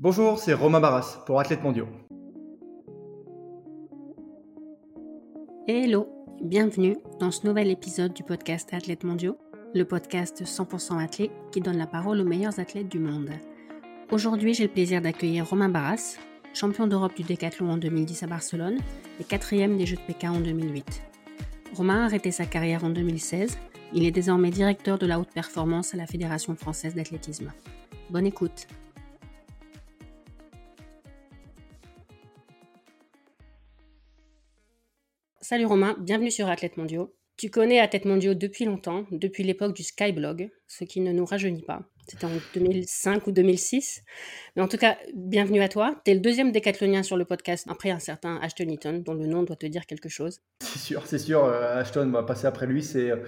Bonjour, c'est Romain Barras pour Athlètes Mondiaux. Hello, bienvenue dans ce nouvel épisode du podcast Athlètes Mondiaux, le podcast 100% athlète qui donne la parole aux meilleurs athlètes du monde. Aujourd'hui, j'ai le plaisir d'accueillir Romain Barras, champion d'Europe du décathlon en 2010 à Barcelone et quatrième des Jeux de Pékin en 2008. Romain a arrêté sa carrière en 2016. Il est désormais directeur de la haute performance à la Fédération française d'athlétisme. Bonne écoute. Salut Romain, bienvenue sur Athlètes Mondiaux. Tu connais Athlètes Mondiaux depuis longtemps, depuis l'époque du Skyblog, ce qui ne nous rajeunit pas. C'était en 2005 ou 2006. Mais en tout cas, bienvenue à toi. Tu es le deuxième décathlonien sur le podcast, après un certain Ashton Eaton, dont le nom doit te dire quelque chose. C'est sûr, c'est sûr. Euh, Ashton va passer après lui. C'est, euh,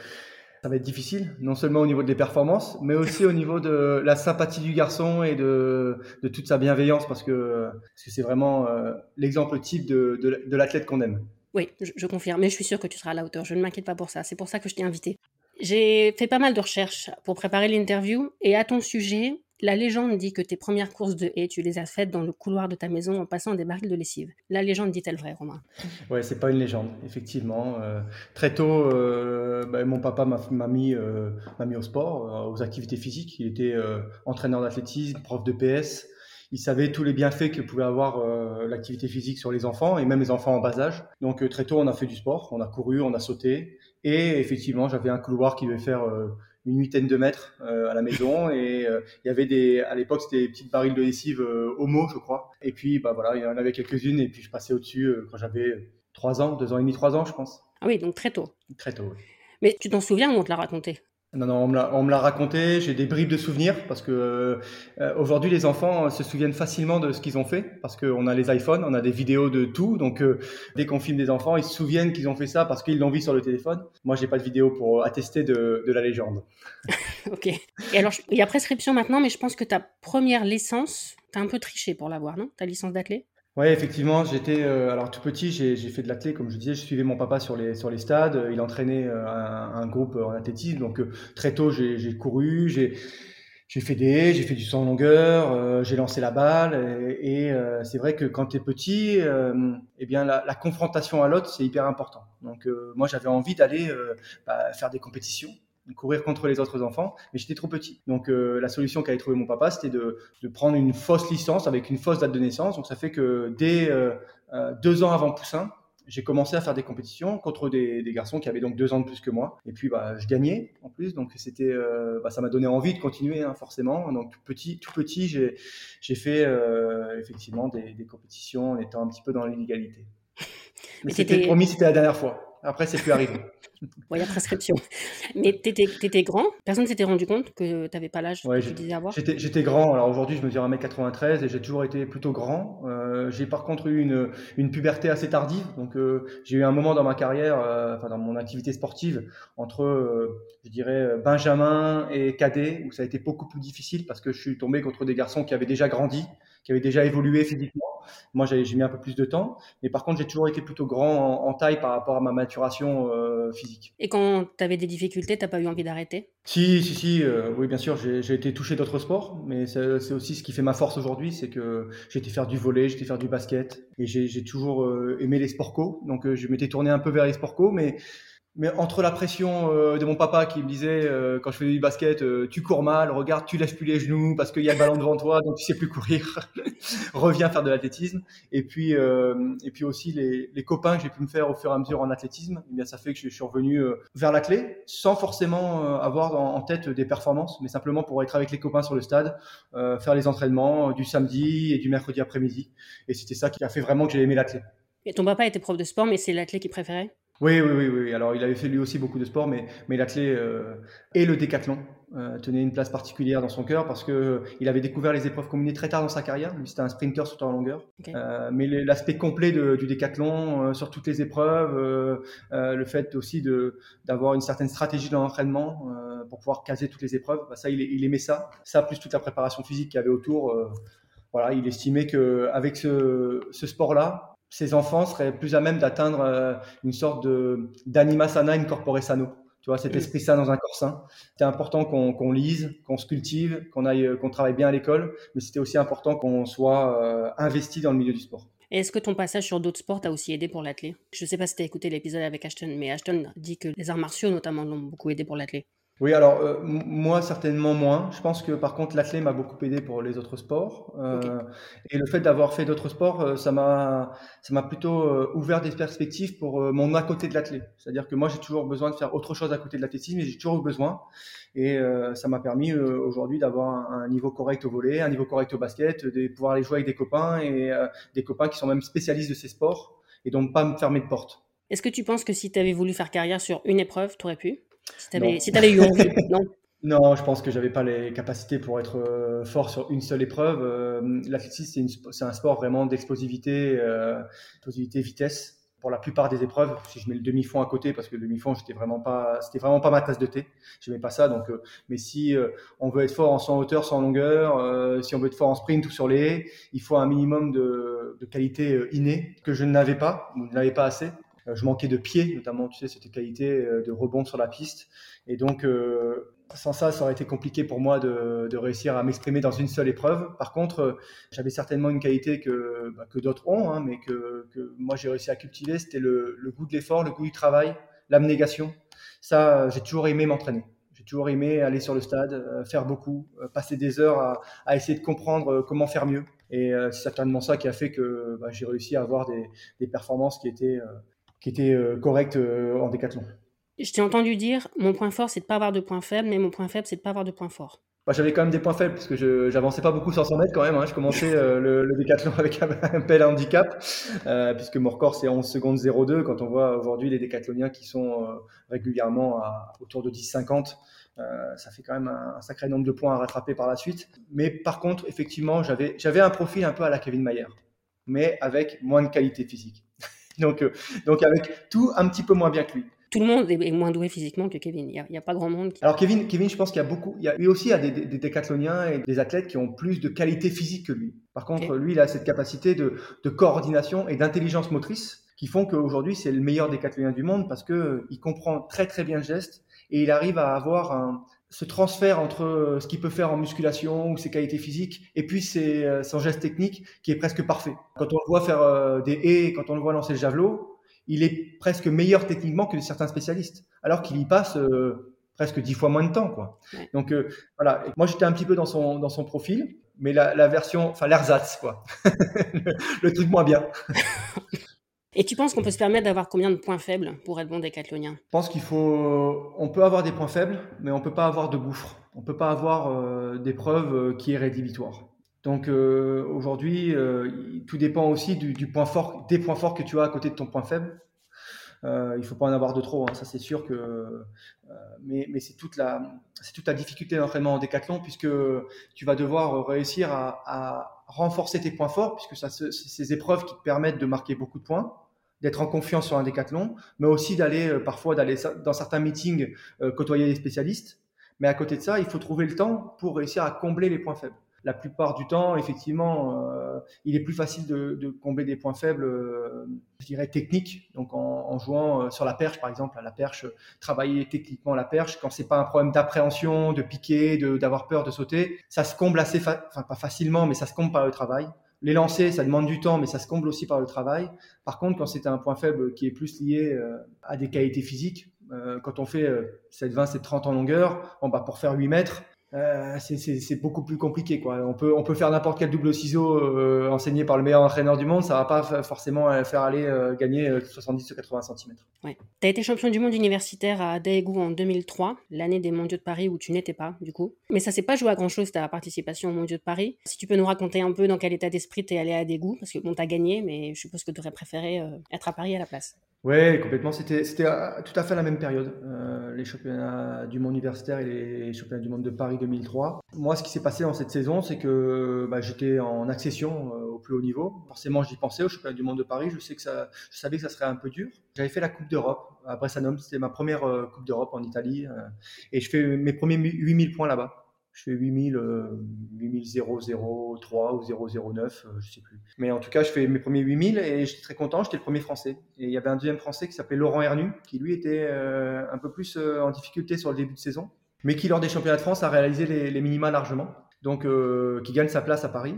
ça va être difficile, non seulement au niveau des performances, mais aussi au niveau de la sympathie du garçon et de, de toute sa bienveillance, parce que, parce que c'est vraiment euh, l'exemple type de, de l'athlète qu'on aime. Oui, je, confirme, mais je suis sûre que tu seras à la hauteur. Je ne m'inquiète pas pour ça. C'est pour ça que je t'ai invité. J'ai fait pas mal de recherches pour préparer l'interview et à ton sujet, la légende dit que tes premières courses de haies, tu les as faites dans le couloir de ta maison en passant des barils de lessive. La légende dit-elle vrai, Romain? Ouais, c'est pas une légende, effectivement. Euh, très tôt, euh, bah, mon papa m'a mis, euh, mis, au sport, aux activités physiques. Il était entraîneur d'athlétisme, prof de PS il savait tous les bienfaits que pouvait avoir euh, l'activité physique sur les enfants et même les enfants en bas âge. Donc euh, très tôt, on a fait du sport, on a couru, on a sauté. Et effectivement, j'avais un couloir qui devait faire euh, une huitaine de mètres à la maison. Et il y avait des à l'époque c'était des petites barils de lessive homo je crois. Et puis bah voilà il y en avait quelques-unes. Et puis je passais au-dessus quand j'avais trois ans deux ans et demi trois ans je pense. Ah oui donc très tôt. Très tôt oui. mais tu t'en souviens on te l'a raconté? Non, non, on me l'a raconté, j'ai des bribes de souvenirs parce que euh, aujourd'hui les enfants se souviennent facilement de ce qu'ils ont fait parce qu'on a les iPhones, on a des vidéos de tout, donc euh, dès qu'on filme des enfants, ils se souviennent qu'ils ont fait ça parce qu'ils l'ont vu sur le téléphone. Moi, j'ai pas de vidéo pour attester de, la légende. ok. Et alors, il y a prescription maintenant, mais je pense que ta première licence, tu as un peu triché pour l'avoir, non? Ta licence d'athlète? Oui, effectivement, j'étais euh, alors tout petit, j'ai fait de l'athlé, comme je disais, je suivais mon papa sur les sur les stades. Il entraînait euh, un, groupe en athlétisme, donc euh, très tôt j'ai couru, j'ai j'ai fait des j'ai fait du 100 longueur, j'ai lancé la balle et, c'est vrai que quand tu es petit, eh bien la, la, confrontation à l'autre c'est hyper important. Donc moi j'avais envie d'aller bah, faire des compétitions courir contre les autres enfants, mais j'étais trop petit. Donc euh, la solution qu'avait trouvé mon papa, c'était de, de, prendre une fausse licence avec une fausse date de naissance. Donc ça fait que dès euh, euh, deux ans avant Poussin, j'ai commencé à faire des compétitions contre des, des, garçons qui avaient donc deux ans de plus que moi. Et puis bah, je gagnais en plus, donc c'était, bah, ça m'a donné envie de continuer hein, forcément. Donc tout petit, tout petit, j'ai, fait effectivement des, des compétitions en étant un petit peu dans l'inégalité. Mais c'était promis, c'était la dernière fois. Après, c'est plus arrivé. a prescription. Mais tu étais, grand Personne ne s'était rendu compte que tu n'avais pas l'âge que tu disais avoir J'étais grand. Alors aujourd'hui, je me mesure 1m93 et j'ai toujours été plutôt grand. Euh, j'ai par contre eu une, une, puberté assez tardive. Donc euh, j'ai eu un moment dans ma carrière, euh, enfin dans mon activité sportive, entre, je dirais, Benjamin et cadet, où ça a été beaucoup plus difficile parce que je suis tombé contre des garçons qui avaient déjà grandi, qui avaient déjà évolué physiquement. Moi, j'ai mis un peu plus de temps, mais par contre, j'ai toujours été plutôt grand en, taille par rapport à ma maturation euh, physique. Et quand tu avais des difficultés, t'as pas eu envie d'arrêter? Si, si, si. Euh, oui, bien sûr, j'ai été touché d'autres sports, mais c'est aussi ce qui fait ma force aujourd'hui, c'est que j'ai été faire du volet, j'ai été faire du basket, et j'ai toujours euh, aimé les sports co. Donc, je m'étais tourné un peu vers les sports co, mais mais entre la pression euh, de mon papa qui me disait euh, quand je faisais du basket, euh, tu cours mal, regarde, tu lèves plus les genoux parce qu'il y a le ballon devant toi, donc tu sais plus courir, reviens faire de l'athlétisme. Et puis et puis aussi les, les copains que j'ai pu me faire au fur et à mesure en athlétisme, eh bien ça fait que je suis revenu vers l'athlé sans forcément avoir en, tête des performances, mais simplement pour être avec les copains sur le stade, faire les entraînements du samedi et du mercredi après-midi. Et c'était ça qui a fait vraiment que j'ai aimé l'athlé. Et ton papa était prof de sport, mais c'est l'athlète qui préférait? Oui, oui, oui, oui. Alors, il avait fait lui aussi beaucoup de sport, mais, mais l'athlé euh, et le décathlon euh, tenaient une place particulière dans son cœur parce que euh, il avait découvert les épreuves combinées très tard dans sa carrière. Lui, c'était un sprinter sur temps longueur. Euh, mais l'aspect complet de, du décathlon sur toutes les épreuves, le fait aussi d'avoir une certaine stratégie dans l'entraînement pour pouvoir caser toutes les épreuves, bah, ça, il, il, aimait ça. Ça, plus toute la préparation physique qu'il y avait autour. voilà, il estimait que avec ce, ce sport-là, ces enfants seraient plus à même d'atteindre euh, une sorte de d'anima sana incorpore sano. Tu vois, cet esprit sain dans un corps sain. C'était important qu'on lise, qu'on se cultive, qu'on aille, qu'on travaille bien à l'école, mais c'était aussi important qu'on soit investi dans le milieu du sport. Est-ce que ton passage sur d'autres sports t'a aussi aidé pour l'athlète Je ne sais pas si tu as écouté l'épisode avec Ashton, mais Ashton dit que les arts martiaux notamment l'ont beaucoup aidé pour l'athlète. Oui, alors euh, moi certainement moins. Je pense que par contre l'athlète m'a beaucoup aidé pour les autres sports. Euh, et le fait d'avoir fait d'autres sports, euh, ça m'a ça m'a plutôt ouvert des perspectives pour mon à côté de l'athlète. C'est-à-dire que moi j'ai toujours besoin de faire autre chose à côté de l'athlétisme, et j'ai toujours eu besoin. Et ça m'a permis aujourd'hui d'avoir un, niveau correct au volet, un niveau correct au basket, de pouvoir aller jouer avec des copains et des copains qui sont même spécialistes de ces sports et donc pas me fermer de porte. Est-ce que tu penses que si tu avais voulu faire carrière sur une épreuve, tu aurais pu? Si tu avais, si avais, eu envie, non? Non, je pense que j'avais pas les capacités pour être euh, fort sur une seule épreuve. Euh, l'athlétisme, c'est un sport vraiment d'explosivité, euh, vitesse. Pour la plupart des épreuves, si je mets le demi-fond à côté, parce que le demi-fond, j'étais vraiment pas, c'était vraiment pas ma tasse de thé. J'aimais pas ça. Donc, euh, mais si on veut être fort en 100 hauteur, 100 longueur, si on veut être fort en sprint ou sur les haies, il faut un minimum de, de qualité innée que je n'avais pas, ou n'avais pas assez. Euh, je manquais de pied, notamment, tu sais, cette qualité euh, de rebond sur la piste. Et donc, euh, sans ça, ça aurait été compliqué pour moi de, de réussir à m'exprimer dans une seule épreuve. Par contre, j'avais certainement une qualité que, bah, que d'autres ont, hein, mais que, que moi j'ai réussi à cultiver. C'était le, goût de l'effort, le goût du travail, l'abnégation. Ça, j'ai toujours aimé m'entraîner. J'ai toujours aimé aller sur le stade, faire beaucoup, passer des heures à, à essayer de comprendre comment faire mieux. Et c'est certainement ça qui a fait que bah, j'ai réussi à avoir des, des performances qui étaient qui était euh, correct euh, en décathlon. Je t'ai entendu dire, mon point fort, c'est de pas avoir de points faibles, mais mon point faible, c'est de pas avoir de points forts. Bah, j'avais quand même des points faibles parce que je j'avançais pas beaucoup sur 100 mètres quand même. Hein. Je commençais euh, le, le, décathlon avec un, un bel handicap puisque mon record c'est 11 secondes 02 quand on voit aujourd'hui les décathloniens qui sont régulièrement à autour de 10-50. ça fait quand même un, sacré nombre de points à rattraper par la suite. Mais par contre, effectivement, j'avais j'avais un profil un peu à la Kevin Mayer, mais avec moins de qualité physique. donc, euh, donc avec tout un petit peu moins bien que lui. Tout le monde est moins doué physiquement que Kevin. Il n'y a, pas grand monde. Qui... Alors Kevin, Kevin, je pense qu'il y a beaucoup. Il y a, lui aussi, il y a des, des, décathloniens et des athlètes qui ont plus de qualité physique que lui. Par contre, lui, il a cette capacité de, de coordination et d'intelligence motrice qui font qu'aujourd'hui, c'est le meilleur décathlonien du monde parce que euh, il comprend très très bien le geste et il arrive à avoir un, ce transfert entre euh, ce qu'il peut faire en musculation ou ses qualités physiques et puis ses, euh, son geste technique qui est presque parfait. Quand on le voit faire euh, des haies, quand on le voit lancer le javelot, il est presque meilleur techniquement que certains spécialistes, alors qu'il y passe presque dix fois moins de temps. Quoi. Donc voilà, moi j'étais un petit peu dans son, dans son profil, mais la, la version, enfin l'ersatz, quoi. le, le truc moins bien. Et tu penses qu'on peut se permettre d'avoir combien de points faibles pour être bon décathlonien? Je pense qu'il faut. On peut avoir des points faibles, mais on peut pas avoir de gouffre. On peut pas avoir euh, des preuves euh, qui est rédhibitoire. Donc euh, aujourd'hui, tout dépend aussi du, point fort, des points forts que tu as à côté de ton point faible. il faut pas en avoir de trop, hein, ça c'est sûr que. mais, c'est toute la, difficulté d'entraînement en décathlon puisque tu vas devoir réussir à, à renforcer tes points forts puisque c'est ces épreuves qui te permettent de marquer beaucoup de points d'être en confiance sur un décathlon, mais aussi d'aller euh, parfois d'aller dans certains meetings euh, côtoyer des spécialistes. Mais à côté de ça, il faut trouver le temps pour réussir à combler les points faibles. La plupart du temps, effectivement, euh, il est plus facile de, combler des points faibles, je dirais techniques, donc en, en, jouant sur la perche, par exemple, à la perche, travailler techniquement la perche quand c'est pas un problème d'appréhension, de piquer, d'avoir peur de sauter, ça se comble assez, enfin pas facilement, mais ça se comble par le travail. Les lancer, ça demande du temps, mais ça se comble aussi par le travail. Par contre, quand c'est un point faible qui est plus lié euh, à des qualités physiques, euh, quand on fait 7, 20, 7, 30 en longueur, bon, bah, pour faire 8 mètres, euh, c'est beaucoup plus compliqué. Quoi. On, peut, on peut faire n'importe quel double ciseau euh, enseigné par le meilleur entraîneur du monde, ça va pas forcément euh, faire aller euh, gagner 70 ou 80 cm. Ouais. Tu as été champion du monde universitaire à Daegu en 2003, l'année des mondiaux de Paris où tu n'étais pas, du coup. Mais ça s'est pas joué à grand chose ta participation aux mondiaux de Paris. Si tu peux nous raconter un peu dans quel état d'esprit tu es allé à Daegu, parce que bon, tu as gagné, mais je suppose que tu aurais préféré être à Paris à la place. Oui, complètement. C'était, c'était tout à fait la même période. Les championnats du monde universitaire et les championnats du monde de Paris 2003. Moi, ce qui s'est passé dans cette saison, c'est que bah, j'étais en accession euh, au plus haut niveau. Forcément, j'y pensais au championnat du monde de Paris. Je sais que ça, je savais que ça serait un peu dur. J'avais fait la Coupe d'Europe à Bressanone. C'était ma première euh, Coupe d'Europe en Italie. Euh, et je fais mes premiers 8000 points là-bas. Je fais 8000, 8003 ou 009, je sais plus. Mais en tout cas, je fais mes premiers 8000 et j'étais très content. J'étais le premier français. Et il y avait un deuxième français qui s'appelait Laurent Hernu, qui lui était un peu plus en difficulté sur le début de saison, mais qui lors des championnats de France a réalisé les, minima largement donc euh, qui gagne sa place à Paris.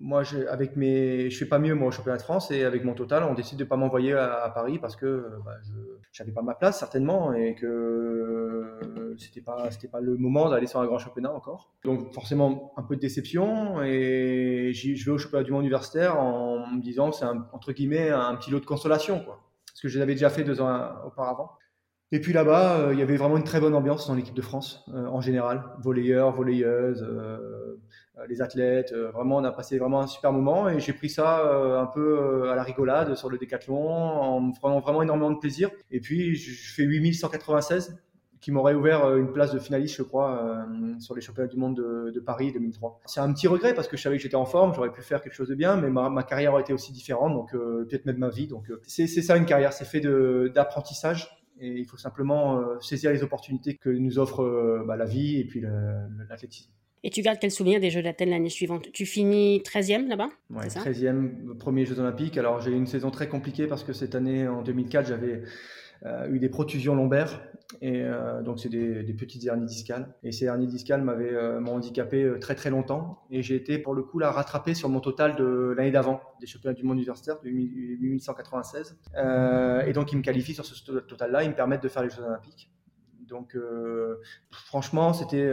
Moi, je, avec mes, je fais pas mieux moi au championnat de France et avec mon total, on décide de pas m'envoyer à, Paris parce que euh, bah, je n'avais pas ma place certainement et que euh, c'était pas c'était pas le moment d'aller sur un grand championnat encore. Donc forcément un peu de déception et je vais au championnat du monde universitaire en me disant c'est entre guillemets un petit lot de consolation quoi parce que je l'avais déjà fait deux ans auparavant. Et puis là-bas, euh, il y avait vraiment une très bonne ambiance dans l'équipe de France euh, en général. Volleyeurs, volleyeuses, euh, les athlètes. vraiment, on a passé vraiment un super moment et j'ai pris ça un peu à la rigolade sur le décathlon en me prenant vraiment énormément de plaisir. Et puis, je fais 8196 qui m'aurait ouvert une place de finaliste, je crois, sur les championnats du monde de, Paris 2003. C'est un petit regret parce que je savais que j'étais en forme, j'aurais pu faire quelque chose de bien, mais ma, carrière aurait été aussi différente, donc peut-être même ma vie. Donc c'est ça une carrière, c'est fait d'apprentissage et il faut simplement euh, saisir les opportunités que nous offre euh, bah, la vie et puis l'athlétisme. Et tu gardes quel souvenir des Jeux d'Athènes l'année suivante? Tu finis 13e là-bas? Oui, 13e, premier Jeux Olympiques. Alors j'ai eu une saison très compliquée parce que cette année, en 2004, j'avais eu des protusions lombaires. Et euh, donc, c'est des, petites hernies discales. Et ces hernies discales m'avaient euh, handicapé très très longtemps. Et j'ai été pour le coup là rattrapé sur mon total de l'année d'avant, des championnats du monde universitaire de 1896. et donc, ils me qualifient sur ce total-là. Ils me permettent de faire les Jeux Olympiques. Donc, franchement, c'était,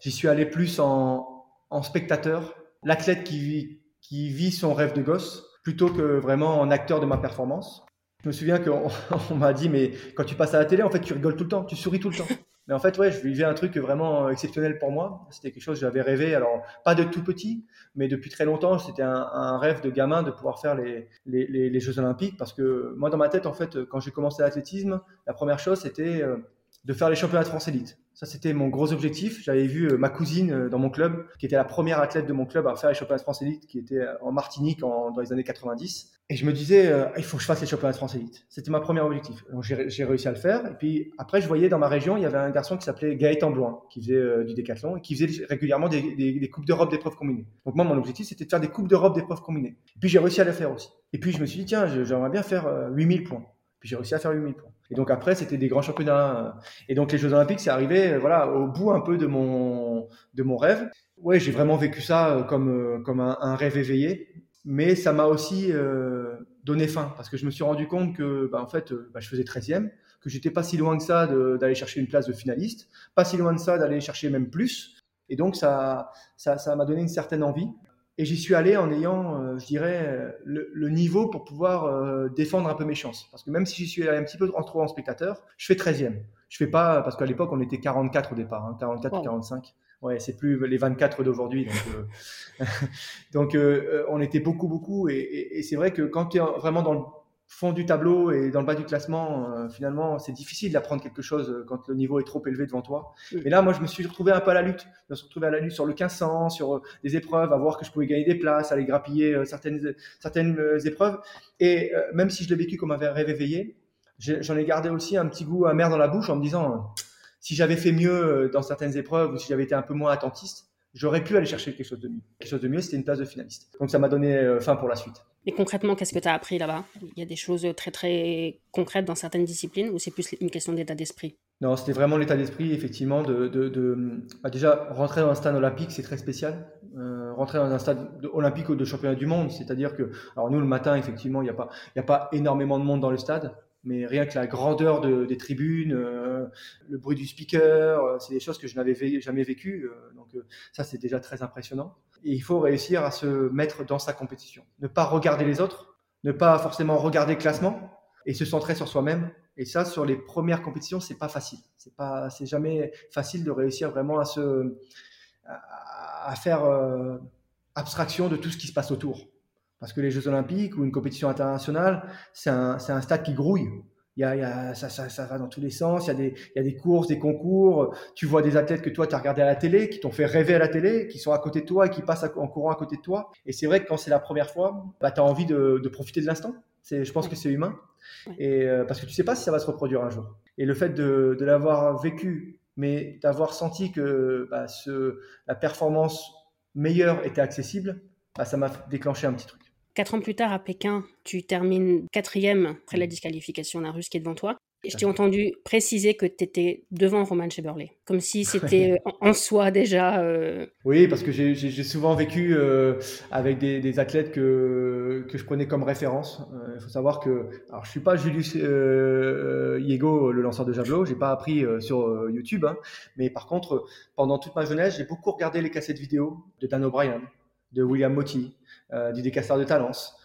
j'y suis allé plus en, spectateur, l'athlète qui qui vit son rêve de gosse, plutôt que vraiment en acteur de ma performance. Je me souviens qu'on on, m'a dit, mais quand tu passes à la télé, en fait, tu rigoles tout le temps, tu souris tout le temps. Mais en fait, ouais, je vivais un truc vraiment exceptionnel pour moi. C'était quelque chose que j'avais rêvé. Alors, pas de tout petit, mais depuis très longtemps, c'était un, rêve de gamin de pouvoir faire les, les, les, Jeux Olympiques. Parce que moi, dans ma tête, en fait, quand j'ai commencé l'athlétisme, la première chose, c'était euh, de faire les championnats de France élite. Ça, c'était mon gros objectif. J'avais vu euh, ma cousine euh, dans mon club, qui était la première athlète de mon club à faire les championnats de France élite, qui était euh, en Martinique dans les années 90. Et je me disais, il faut que je fasse les championnats de France élite. C'était ma première objectif. J'ai réussi à le faire. Et puis, après, je voyais dans ma région, il y avait un garçon qui s'appelait Gaëtan Bloin, qui faisait du décathlon et qui faisait régulièrement des, des Coupes d'Europe d'épreuves combinées. Donc, moi, mon objectif, c'était de faire des Coupes d'Europe d'épreuves combinées. Et puis, j'ai réussi à le faire aussi. Et puis, je me suis dit, tiens, j'aimerais bien faire 8000 points. J'ai réussi à faire 8000 points. Et donc après, c'était des grands championnats. Et donc les Jeux Olympiques, c'est arrivé, euh, voilà, au bout un peu de mon de mon rêve. Ouais, j'ai vraiment vécu ça euh, comme euh, comme un, rêve éveillé, mais ça m'a aussi donné faim parce que je me suis rendu compte que, bah, en fait, bah, je faisais 13e, que j'étais pas si loin que ça d'aller chercher une place de finaliste, pas si loin de ça d'aller chercher même plus. Et donc ça ça ça m'a donné une certaine envie. Et j'y suis allé en ayant, euh, je dirais, le, niveau pour pouvoir euh, défendre un peu mes chances. Parce que même si j'y suis allé un petit peu trop en spectateur, je fais 13e. Je fais pas, parce qu'à l'époque, on était 44 au départ, hein, 44 ou 45. Ouais, c'est plus les 24 d'aujourd'hui. Donc, euh, on était beaucoup, beaucoup. Et, et c'est vrai que quand tu es vraiment dans le fond du tableau et dans le bas du classement, euh, finalement, c'est difficile d'apprendre quelque chose euh, quand le niveau est trop élevé devant toi. Mais là, moi, je me suis retrouvé un peu à la lutte. Je me suis retrouvé à la lutte sur le 1500, sur euh, des épreuves, à voir que je pouvais gagner des places, aller grappiller certaines, certaines épreuves. Et même si je l'ai vécu comme un rêve éveillé, j'en ai gardé aussi un petit goût amer dans la bouche en me disant, si j'avais fait mieux dans certaines épreuves ou si j'avais été un peu moins attentiste, j'aurais pu aller chercher quelque chose de mieux. Quelque chose de mieux, c'était une place de finaliste. Donc ça m'a donné faim pour la suite. Mais concrètement, qu'est-ce que tu as appris là-bas? Il y a des choses très très concrètes dans certaines disciplines ou c'est plus une question d'état d'esprit? Non, c'était vraiment l'état d'esprit, effectivement. De, de, bah, déjà, rentrer dans un stade olympique, c'est très spécial. Euh, rentrer dans un stade olympique ou de championnat du monde, c'est-à-dire que, alors nous, le matin, effectivement, il n'y a, pas, a pas énormément de monde dans le stade mais rien que la grandeur des tribunes, euh, le bruit du speaker, euh, c'est des choses que je n'avais jamais vécues. donc ça, c'est déjà très impressionnant. Et il faut réussir à se mettre dans sa compétition. Ne pas regarder les autres, ne pas forcément regarder le classement et se centrer sur soi-même. Et ça, sur les premières compétitions, c'est pas facile. C'est pas, c'est jamais facile de réussir vraiment à se, à, faire euh, abstraction de tout ce qui se passe autour. Parce que les Jeux Olympiques ou une compétition internationale, c'est un, un stade qui grouille. Il y a, il y a ça, ça, ça, va dans tous les sens. Il y, a des, il y a des courses, des concours. Tu vois des athlètes que toi, tu as regardé à la télé, qui t'ont fait rêver à la télé, qui sont à côté de toi et qui passent en courant à côté de toi. Et c'est vrai que quand c'est la première fois, bah, tu as envie de, de, profiter de l'instant. Je pense que c'est humain. Et, euh, parce que tu sais pas si ça va se reproduire un jour. Et le fait de, de l'avoir vécu mais d'avoir senti que bah, ce, la performance meilleure était accessible, bah, ça m'a déclenché un petit truc. Quatre ans plus tard, à Pékin, tu termines quatrième après la disqualification d'un Russe qui est devant toi. Et je t'ai entendu préciser que tu étais devant Roman Cheberley, comme si c'était euh, en soi déjà. Euh, oui, parce que j'ai souvent vécu euh, avec des, athlètes que, que je prenais comme référence. Il faut savoir que, alors je suis pas Julius Yego, le lanceur de javelot, j'ai pas appris sur YouTube, hein. mais par contre, pendant toute ma jeunesse, j'ai beaucoup regardé les cassettes vidéo de Dan O'Brien, de William Motti, du décasseur de Talence,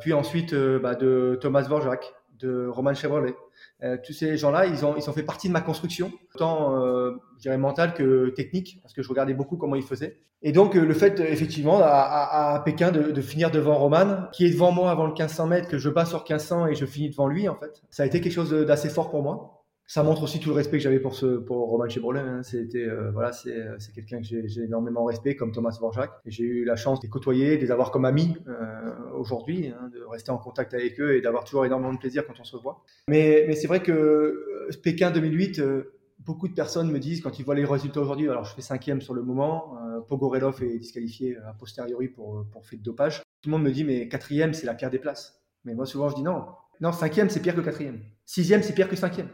puis ensuite bah, de Thomas Vorjak, de Roman Chevrolet. Euh, tous ces gens-là, ils ont, ils ont fait partie de ma construction, tant euh, je dirais mentale que technique, parce que je regardais beaucoup comment ils faisaient. Et donc euh, le fait, effectivement, à, à, Pékin de, de, finir devant Roman, qui est devant moi avant le 1500 mètres, que je bats sur 1500 et je finis devant lui, en fait, ça a été quelque chose d'assez fort pour moi ça montre aussi tout le respect que j'avais pour ce pour Roman Chevrolet. Hein. C'était euh, voilà, c'est c'est quelqu'un que j'ai énormément respect, comme Thomas Vorjak. J'ai eu la chance de les côtoyer, de les avoir comme amis euh, aujourd'hui, hein, de rester en contact avec eux et d'avoir toujours énormément de plaisir quand on se revoit. Mais mais c'est vrai que euh, Pékin 2008. Euh, beaucoup de personnes me disent quand ils voient les résultats aujourd'hui, alors je fais cinquième sur le moment, euh, Pogorelov est disqualifié a posteriori pour, pour fait de dopage. Tout le monde me dit mais quatrième c'est la pire des places. Mais moi souvent je dis non, non cinquième c'est pire que quatrième, sixième c'est pire que cinquième.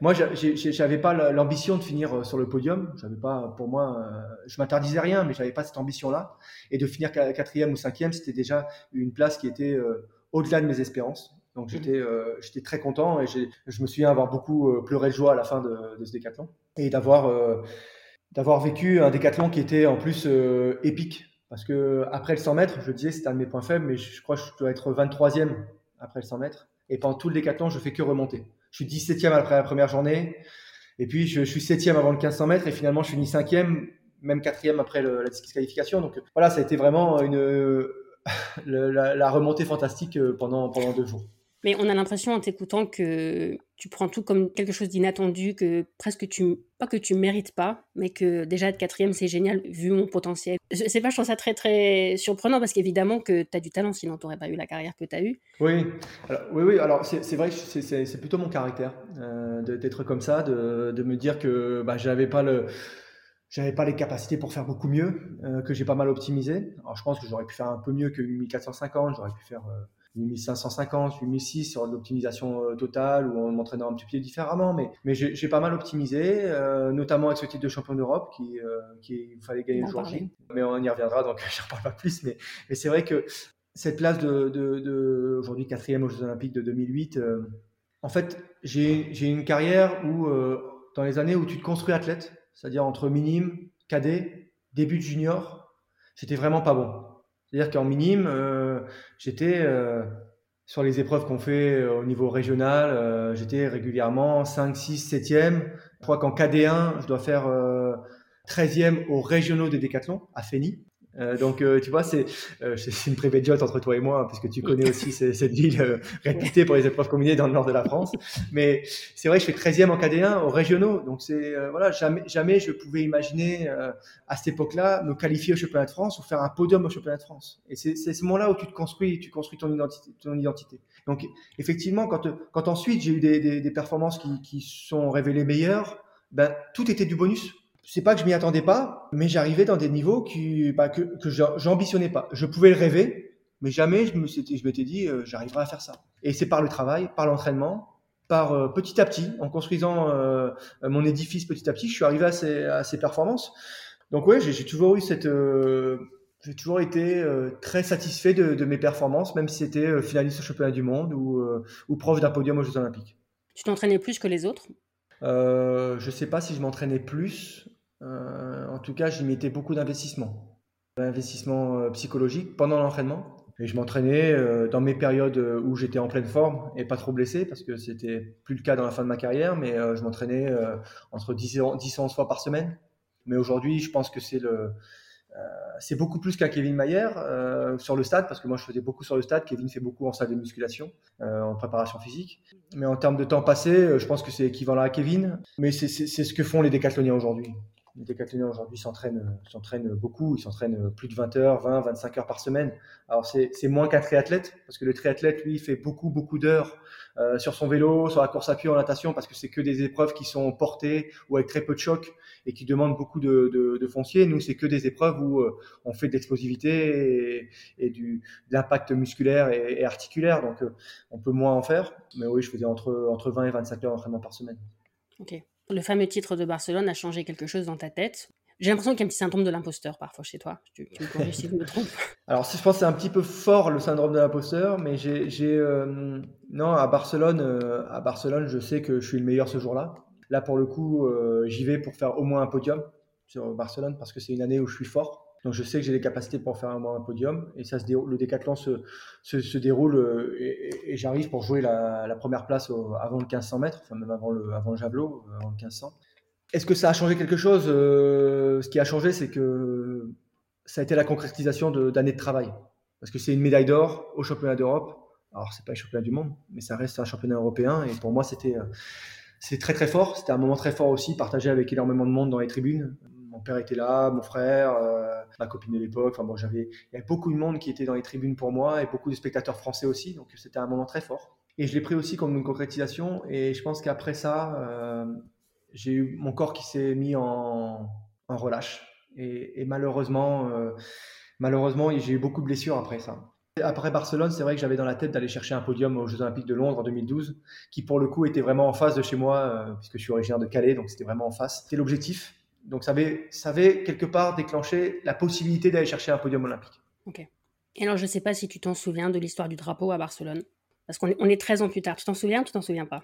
Moi, j'avais pas l'ambition de finir euh, sur le podium. J'avais pas, pour moi, euh, je m'interdisais rien, mais j'avais pas cette ambition-là. Et de finir quatrième ou cinquième, c'était déjà une place qui était euh, au-delà de mes espérances. Donc mmh. j'étais, très content et je me souviens avoir beaucoup pleuré de joie à la fin de, de ce décathlon et d'avoir, vécu un décathlon qui était en plus épique. Parce que après le 100 mètres, je disais, c'était un de mes points faibles, mais je crois que je dois être 23e après le 100 mètres. Et pendant tout le décathlon, je fais que remonter. Je suis 17e après la première journée. Et puis, je, suis 7e avant le 1500 mètres. Et finalement, je finis 5e, même 4e après la disqualification. Donc, voilà, ça a été vraiment une, la, remontée fantastique euh, pendant, pendant deux jours. Mais on a l'impression en t'écoutant que tu prends tout comme quelque chose d'inattendu, que presque tu, pas que tu mérites pas, mais que déjà être quatrième, c'est génial vu mon potentiel. C'est pas, je trouve ça très très surprenant parce qu'évidemment que tu as du talent, sinon tu n'aurais pas eu la carrière que tu as eue. Oui, alors, oui, oui, alors c'est vrai que c'est plutôt mon caractère euh, d'être comme ça, de, de, me dire que bah, j'avais pas le j'avais pas les capacités pour faire beaucoup mieux, euh, que j'ai pas mal optimisé. Alors je pense que j'aurais pu faire un peu mieux que 1450, j'aurais pu faire euh, 8550, 8006 sur l'optimisation euh, totale ou en m'entraînant un petit peu différemment, mais, mais j'ai pas mal optimisé, euh, notamment avec ce titre de champion d'Europe qui, euh, qui fallait gagner le jour J. Mais on y reviendra, donc j'en parle pas plus. Mais, mais c'est vrai que cette place de, de, de aujourd'hui quatrième aux Jeux Olympiques de 2008, en fait, j'ai une carrière où, dans les années où tu te construis athlète, c'est-à-dire entre minime, cadet, début de junior, j'étais vraiment pas bon. C'est-à-dire qu'en minime, euh, j'étais euh, sur les épreuves qu'on fait euh, au niveau régional, j'étais régulièrement 5, 6, 7e. Je crois qu'en KD1, je dois faire 13e aux régionaux des décathlons à Fény. Euh, donc, euh, tu vois, c'est euh, une private jet entre toi et moi, puisque tu connais aussi cette ville réputée pour les épreuves combinées dans le nord de la France. Mais c'est vrai, je fais 13e en KD1 aux régionaux. Donc, c'est voilà, jamais, jamais je pouvais imaginer à cette époque-là me qualifier au championnat de France ou faire un podium au championnat de France. Et c'est ce moment-là où tu te construis, tu construis ton identité. Ton identité. Donc, effectivement, quand, quand ensuite j'ai eu des, des, des performances qui, qui sont révélées meilleures, ben, tout était du bonus c'est pas que je m'y attendais pas, mais j'arrivais dans des niveaux qui, bah, que, que j'ambitionnais pas. Je pouvais le rêver, mais jamais je me je m'étais dit euh, j'arriverai à faire ça. Et c'est par le travail, par l'entraînement, par euh, petit à petit, en construisant euh, mon édifice petit à petit, je suis arrivé à ces, à ces performances. Donc ouais, j'ai toujours eu cette, j'ai toujours été très satisfait de, de, mes performances, même si c'était finaliste au championnat du monde ou, ou proche d'un podium aux Jeux Olympiques. Tu t'entraînais plus que les autres? Euh, Je sais pas si je m'entraînais plus. Euh, en tout cas, j'y mettais beaucoup d'investissement. D'investissement euh, psychologique pendant l'entraînement. Et je m'entraînais euh, dans mes périodes où j'étais en pleine forme et pas trop blessé, parce que c'était plus le cas dans la fin de ma carrière, mais je m'entraînais entre 10 et 11 fois par semaine. Mais aujourd'hui, je pense que c'est beaucoup plus qu'un Kevin Mayer sur le stade, parce que moi je faisais beaucoup sur le stade. Kevin fait beaucoup en salle de musculation, en préparation physique. Mais en termes de temps passé, je pense que c'est équivalent à Kevin. Mais c'est ce que font les décathloniens aujourd'hui. Les décathloniens aujourd'hui s'entraînent, beaucoup, ils s'entraînent plus de 20 heures, 20, 25 heures par semaine. Alors c'est, moins qu'un triathlète, parce que le triathlète, lui, fait beaucoup, beaucoup d'heures euh, sur son vélo, sur la course à pied, en natation, parce que c'est que des épreuves qui sont portées ou avec très peu de choc et qui demandent beaucoup de, de, de foncier. Nous, c'est que des épreuves où euh, on fait de l'explosivité et, du, de l'impact musculaire et, et articulaire, donc euh, on peut moins en faire. Mais oui, je faisais entre, entre 20 et 25 heures d'entraînement par semaine. Ok. Le fameux titre de Barcelone a changé quelque chose dans ta tête. J'ai l'impression qu'il y a un petit syndrome de l'imposteur parfois chez toi. Tu, tu me corriges si je me trompe. Alors, je pense que c'est un petit peu fort le syndrome de l'imposteur, mais j'ai euh, non à Barcelone, euh, à Barcelone, je sais que je suis le meilleur ce jour-là. Là, pour le coup, euh, j'y vais pour faire au moins un podium sur Barcelone parce que c'est une année où je suis fort. Donc, je sais que j'ai les capacités pour faire un podium. Et ça se le décathlon se, se, déroule euh, et, j'arrive pour jouer la, première place avant le 1500 mètres, enfin même avant le, avant le javelot, euh, avant le 1500. Est-ce que ça a changé quelque chose euh, Ce qui a changé, c'est que ça a été la concrétisation de- d'années de, travail. Parce que c'est une médaille d'or au championnat d'Europe. Alors, c'est pas le championnat du monde, mais ça reste un championnat européen. Et pour moi, c'était très très fort. C'était un moment très fort aussi, partagé avec énormément de monde dans les tribunes. Mon père était là, mon frère, euh, ma copine de l'époque. Enfin bon, j'avais, il y avait beaucoup de monde qui était dans les tribunes pour moi et beaucoup de spectateurs français aussi. Donc c'était un moment très fort. Et je l'ai pris aussi comme une concrétisation. Et je pense qu'après ça, euh, j'ai eu mon corps qui s'est mis en, relâche. Et, malheureusement, euh, malheureusement, j'ai eu beaucoup de blessures après ça. Après Barcelone, c'est vrai que j'avais dans la tête d'aller chercher un podium aux Jeux Olympiques de Londres en 2012, qui pour le coup était vraiment en face de chez moi, puisque je suis originaire de Calais, donc c'était vraiment en face. C'était l'objectif. Donc ça avait, ça avait quelque part déclenché la possibilité d'aller chercher un podium olympique. Ok. Et alors, je ne sais pas si tu t'en souviens de l'histoire du drapeau à Barcelone. Parce qu'on est, on est 13 ans plus tard. Tu t'en souviens ou tu t'en souviens pas?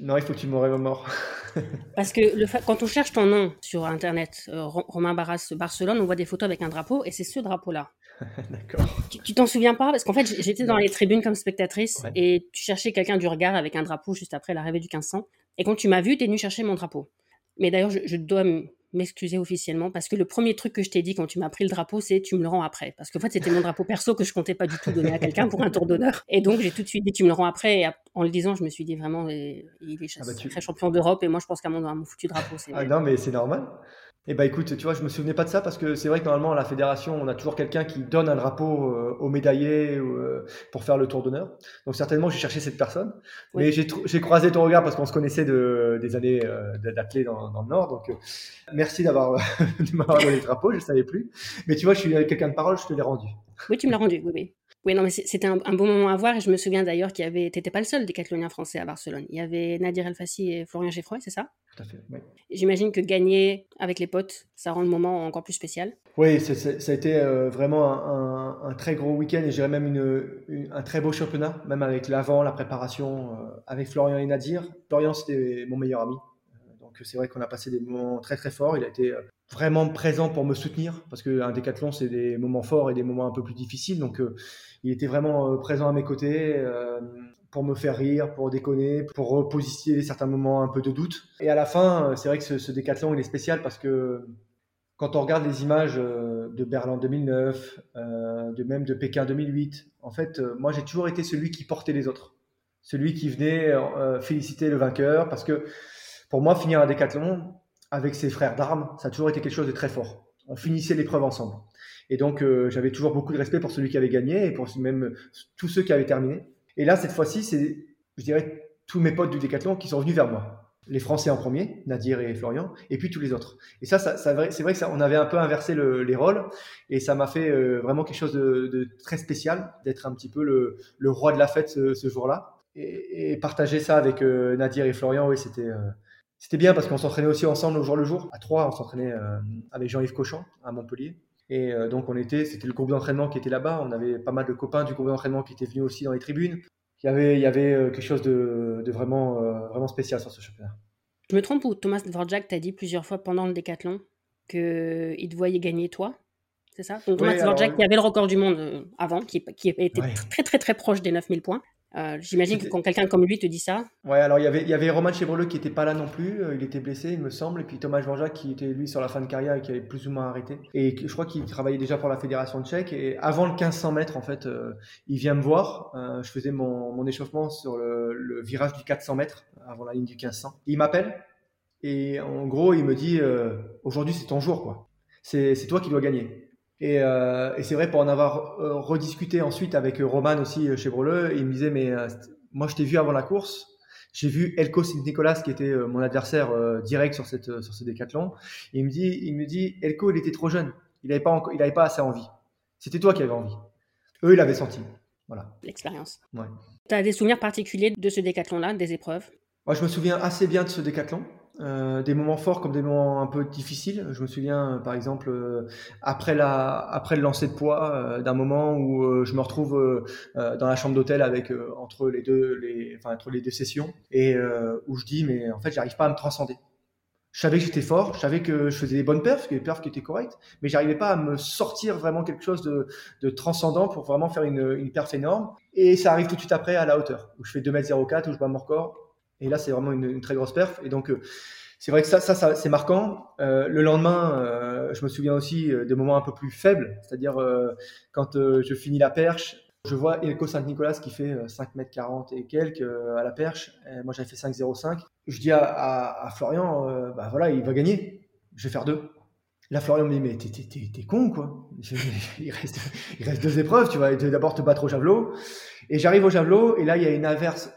Non, il faut que tu me remémores. Parce que le fa- quand on cherche ton nom sur Internet, euh, Ro- Romain Barras Barcelone, on voit des photos avec un drapeau et c'est ce drapeau-là. D'accord. Tu t'en souviens pas? Parce qu'en fait, j'étais dans les tribunes comme spectatrice Ouais. et tu cherchais quelqu'un du regard avec un drapeau juste après l'arrivée du 1500. Et quand tu m'as vu, tu es venu chercher mon drapeau. Mais d'ailleurs, je, je dois m'excuser officiellement parce que le premier truc que je t'ai dit quand tu m'as pris le drapeau, c'est tu me le rends après. Parce qu'en fait, c'était mon drapeau perso que je comptais pas du tout donner à quelqu'un pour un tour d'honneur. Et donc, j'ai tout de suite dit tu me le rends après. Et en le disant, je me suis dit vraiment, il est Ah bah, tu- champion d'Europe et moi, je pense qu'à mon, mon foutu drapeau, c'est. Ah non, mais c'est normal. Eh ben écoute, tu vois, je me souvenais pas de ça parce que c'est vrai que normalement à la fédération, on a toujours quelqu'un qui donne un drapeau euh, au médaillé euh, pour faire le tour d'honneur. Donc certainement, j'ai cherché cette personne. Oui. Mais j'ai croisé ton regard parce qu'on se connaissait de, des années euh, d'athlètes dans, dans le Nord. Donc euh, merci d'avoir de m'avoir donné le drapeau, je ne savais plus. Mais tu vois, je suis quelqu'un de parole, je te l'ai rendu. Oui, tu me l'as rendu, oui, oui. Oui, non, mais c'était un, un bon moment à voir et je me souviens d'ailleurs qu'il y avait. T'étais pas le seul décathlonien français à Barcelone. Il y avait Nadir El Fassi et Florian Geffroy, c'est ça? Tout à fait. Oui. J'imagine que gagner avec les potes, ça rend le moment encore plus spécial. Oui, ça a été euh, vraiment un, un- un très gros week-end et je dirais même une, une- un très beau championnat, même avec l'avant, la préparation, euh, avec Florian et Nadir. Florian, c'était mon meilleur ami. Euh, Donc c'est vrai qu'on a passé des moments très très forts. Il a été vraiment présent pour me soutenir parce qu'un décathlon, c'est des moments forts et des moments un peu plus difficiles. Donc euh, il était vraiment euh, présent à mes côtés. euh, pour me faire rire, pour déconner, pour repositionner certains moments un peu de doute. Et à la fin, euh, c'est vrai que ce, ce décathlon, il est spécial parce que quand on regarde les images euh, de Berlin 2009, euh, de même de Pékin 2008, en fait, moi j'ai toujours été celui qui portait les autres, celui qui venait féliciter le vainqueur, parce que pour moi, finir un décathlon avec ses frères d'armes, ça a toujours été quelque chose de très fort. On finissait l'épreuve ensemble. Et donc, euh, j'avais toujours beaucoup de respect pour celui qui avait gagné et pour même tous ceux qui avaient terminé. Et là, cette fois-ci, c'est, je dirais, tous mes potes du décathlon qui sont venus vers moi les Français en premier, Nadir et Florian, et puis tous les autres. Et ça, c'est vrai que ça, on avait un peu inversé le, les rôles, et ça m'a fait euh, vraiment quelque chose de, très spécial, d'être un petit peu le, roi de la fête ce, jour-là. Et, partager ça avec euh, Nadir et Florian, oui, c'était euh, c'était bien parce qu'on s'entraînait aussi ensemble au jour le jour. À trois, on s'entraînait euh, avec Jean-Yves Cochon à Montpellier. Et euh, donc on était, c'était le groupe d'entraînement qui était là-bas. On avait pas mal de copains du groupe d'entraînement qui étaient venus aussi dans les tribunes il y avait, il y avait euh, quelque chose de, de vraiment, vraiment spécial sur ce championnat. Je me trompe ou Thomas Dvorak t'a dit plusieurs fois pendant le décathlon qu'il te voyait gagner toi C'est ça? Donc Thomas Dvorak alors... qui avait le record du monde avant, qui, qui était ouais. très très très proche des 9000 points. Euh, J'imagine que quand quelqu'un comme lui te dit ça. Ouais, alors il y avait, il y avait Roman Chevroleux qui n'était pas là non plus, euh, il était blessé, il me semble, et puis Thomas Dvorak qui était lui sur la fin de carrière et qui avait plus ou moins arrêté. Et je crois qu'il travaillait déjà pour la fédération tchèque. Et avant le 1500 mètres, en fait, euh, il vient me voir. Euh, je faisais mon, mon échauffement sur le, le, virage du 400 mètres avant la ligne du 1500. Il m'appelle Et en gros, il me dit aujourd'hui c'est ton jour quoi. C'est toi qui dois gagner. Et, et c'est vrai pour en avoir rediscuté ensuite avec Roman aussi chez Breleux, il me disait mais moi je t'ai vu avant la course, j'ai vu Elko Nicolas qui était mon adversaire direct sur cette sur ce décathlon. Et il me dit il me dit Elko il était trop jeune, il n'avait pas il avait pas assez envie. C'était toi qui avais envie. Eux, ils l'avaient senti. Voilà. L'expérience. Ouais. Tu as des souvenirs particuliers de ce décathlon-là, des épreuves? Moi, je me souviens assez bien de ce décathlon. Euh, des moments forts comme des moments un peu difficiles. Je me souviens, euh, par exemple, euh, après, la, après le lancer de poids, d'un moment où je me retrouve dans la chambre d'hôtel avec entre les deux, les, enfin, entre les deux sessions, et où je dis, mais en fait, j'arrive pas à me transcender je savais que j'étais fort, je savais que je faisais des bonnes perfs, des perfs qui étaient correctes, mais j'arrivais pas à me sortir vraiment quelque chose de, de transcendant pour vraiment faire une, une perf énorme. Et ça arrive tout de suite après à la hauteur, où je fais 2m04, où je bats mon record. Et là, c'est vraiment une, très grosse perf. Et donc, euh, c'est vrai que ça, ça, c'est marquant. Euh, le lendemain, euh, je me souviens aussi des moments un peu plus faibles, c'est-à-dire quand je finis la perche, je vois Elko Saint-Nicolas qui fait 5m40 et quelques à la perche. moi, j'avais fait 5,05 je dis à, Florian, bah voilà, il va gagner. Je vais faire deux. Là, Florian me dit, mais t'es con, quoi. il, reste, il reste deux épreuves, tu vas d'abord te battre au javelot. Et j'arrive au javelot, et là, il y a une averse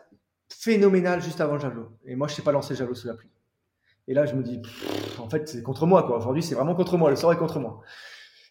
phénoménale juste avant javelot. Et moi, je sais pas lancer javelot sous la pluie. Et là, je me dis, en fait, c'est contre moi, quoi. Aujourd'hui, c'est vraiment contre moi. Le sort est contre moi.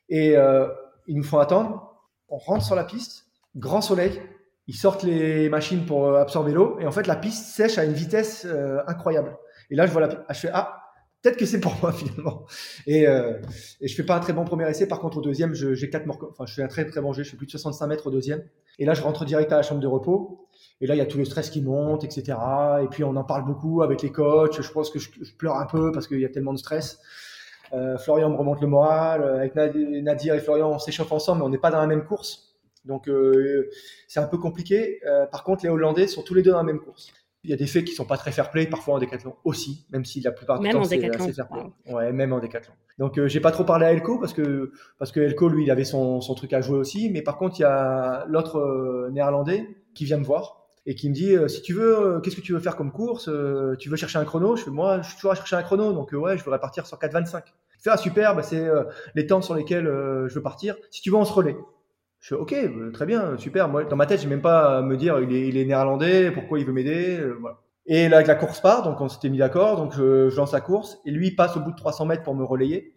Et euh, ils nous font attendre. On rentre sur la piste, grand soleil, ils sortent les machines pour euh, absorber l'eau et en fait la piste sèche à une vitesse euh, incroyable. Et là je vois la, je fais ah peut-être que c'est pour moi finalement. Et, euh, et je fais pas un très bon premier essai. Par contre au deuxième j'ai quatre enfin je fais un très très bon jet. Je fais plus de 65 mètres au deuxième. Et là je rentre direct à la chambre de repos. Et là il y a tout le stress qui monte, etc. Et puis on en parle beaucoup avec les coachs. Je pense que je, pleure un peu parce qu'il y a tellement de stress. Euh, Florian me remonte le moral. Avec Nadir et Florian on s'échauffe ensemble, mais on n'est pas dans la même course. Donc euh, c'est un peu compliqué. Euh, par contre, les Hollandais sont tous les deux dans la même course. Il y a des faits qui sont pas très fair-play, parfois en décathlon aussi, même si la plupart du temps c'est assez fair-play. Ouais, même en décathlon. Donc euh, j'ai pas trop parlé à Elko parce que parce que Elko lui il avait son, son truc à jouer aussi, mais par contre il y a l'autre néerlandais qui vient me voir et qui me dit si tu veux qu'est-ce que tu veux faire comme course tu veux chercher un chrono? Je fais moi je suis toujours à chercher un chrono donc ouais je voudrais partir sur 4,25 fais ah super bah, c'est les temps sur lesquels je veux partir si tu veux on se relaie je fais OK, euh, très bien, super. Moi, dans ma tête, je même pas à me dire il est, néerlandais, pourquoi il veut m'aider. Euh, voilà. Et là, la course part, donc on s'était mis d'accord, donc je, lance la course et lui passe au bout de 300 mètres pour me relayer,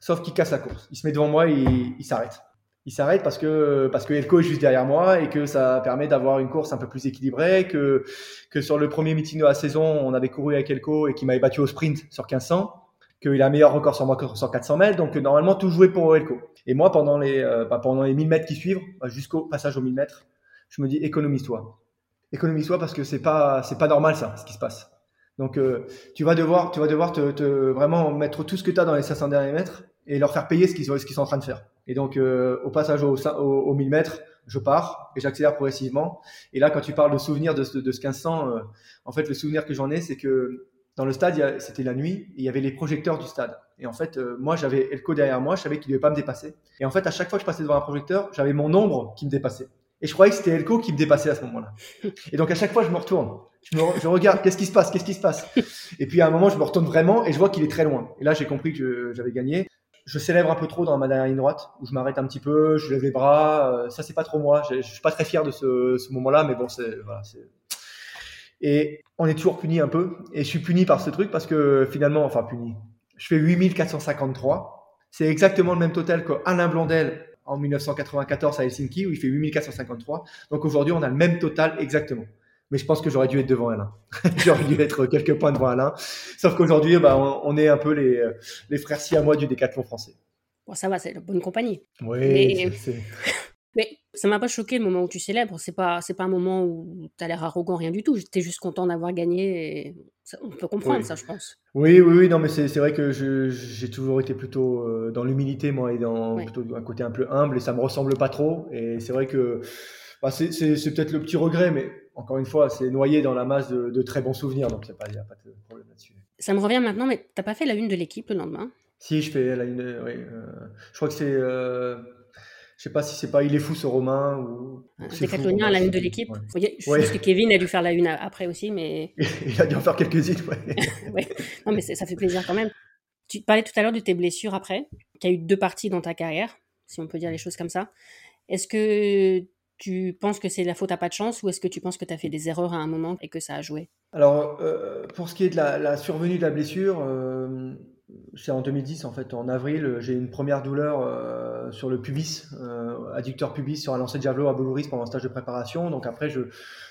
sauf qu'il casse la course. Il se met devant moi et il, s'arrête. Il s'arrête parce que parce que Elko est juste derrière moi et que ça permet d'avoir une course un peu plus équilibrée que que sur le premier meeting de la saison, on avait couru avec Elko et qui m'avait battu au sprint sur 1500 qu'il a un meilleur record sur moi que sur 400 mètres, donc normalement tout jouait pour Elko. Et moi, pendant les, euh, bah, pendant les 1000 mètres qui suivent, bah, jusqu'au passage aux 1000 mètres, je me dis économise-toi. Économise-toi parce que c'est pas, c'est pas normal ça, ce qui se passe. Donc euh, tu vas devoir, tu vas devoir te, te, vraiment mettre tout ce que tu as dans les 500 derniers mètres et leur faire payer ce qu'ils, qu'ils sont en train de faire. Et donc euh, au passage aux, aux, 1000 mètres, je pars et j'accélère progressivement. Et là, quand tu parles de souvenirs de, de, de ce 1500, en fait, le souvenir que j'en ai, c'est que dans le stade, c'était la nuit, et il y avait les projecteurs du stade. Et en fait, euh, moi, j'avais Elko derrière moi, je savais qu'il ne devait pas me dépasser. Et en fait, à chaque fois que je passais devant un projecteur, j'avais mon ombre qui me dépassait. Et je croyais que c'était Elko qui me dépassait à ce moment-là. Et donc, à chaque fois, je me retourne. Je, me, je regarde, qu'est-ce qui se passe, qu'est-ce qui se passe? Et puis, à un moment, je me retourne vraiment et je vois qu'il est très loin. Et là, j'ai compris que j'avais gagné. Je célèbre un peu trop dans ma dernière ligne droite, où je m'arrête un petit peu, je lève les bras. Euh, ça, c'est pas trop moi. Je, suis pas très fier de ce, ce moment-là, mais bon, c'est voilà, et on est toujours puni un peu. Et je suis puni par ce truc parce que finalement, enfin puni, je fais 8453. C'est exactement le même total qu'Alain Blondel en 1994 à Helsinki où il fait 8453. Donc aujourd'hui, on a le même total exactement. Mais je pense que j'aurais dû être devant Alain. j'aurais dû être quelques points devant Alain. Sauf qu'aujourd'hui, bah, on, est un peu les, les frères moi du décathlon français. Bon, ça va, c'est la bonne compagnie. Oui, c'est... Mais ça m'a pas choqué le moment où tu célèbres. C'est pas, c'est pas un moment où tu as l'air arrogant, rien du tout. J'étais juste content d'avoir gagné. Et on peut comprendre ça, je pense. Oui, oui, oui. Non, mais c'est, vrai que j'ai toujours été plutôt euh, dans l'humilité, moi, et dans plutôt un côté un peu humble, et ça me ressemble pas trop. Et c'est vrai que bah, c'est, peut-être le petit regret, mais encore une fois, c'est noyé dans la masse de, très bons souvenirs, donc il n'y a, pas de problème là-dessus. Ça me revient maintenant, mais t'as pas fait la une de l'équipe le lendemain? Si, je fais la une. oui, euh, je crois que c'est. Euh, Je sais pas si c'est pas il est fou ce Romain ou. Décathlonien à la une de l'équipe. Je pense que Kevin a dû faire la une après aussi, mais. il a dû en faire quelques-unes, ouais. Non, mais ça fait plaisir quand même. Tu parlais tout à l'heure de tes blessures après, qui a eu deux parties dans ta carrière, si on peut dire les choses comme ça. Est-ce que tu penses que c'est la faute à pas de chance ou est-ce que tu penses que tu as fait des erreurs à un moment et que ça a joué? Alors, euh, pour ce qui est de la, survenue de la blessure, euh, c'est en 2010, en fait, en avril, j'ai une première douleur euh, sur le pubis, adducteur pubis sur un lancer de javelot à Boulouris pendant un stage de préparation. Donc après, je,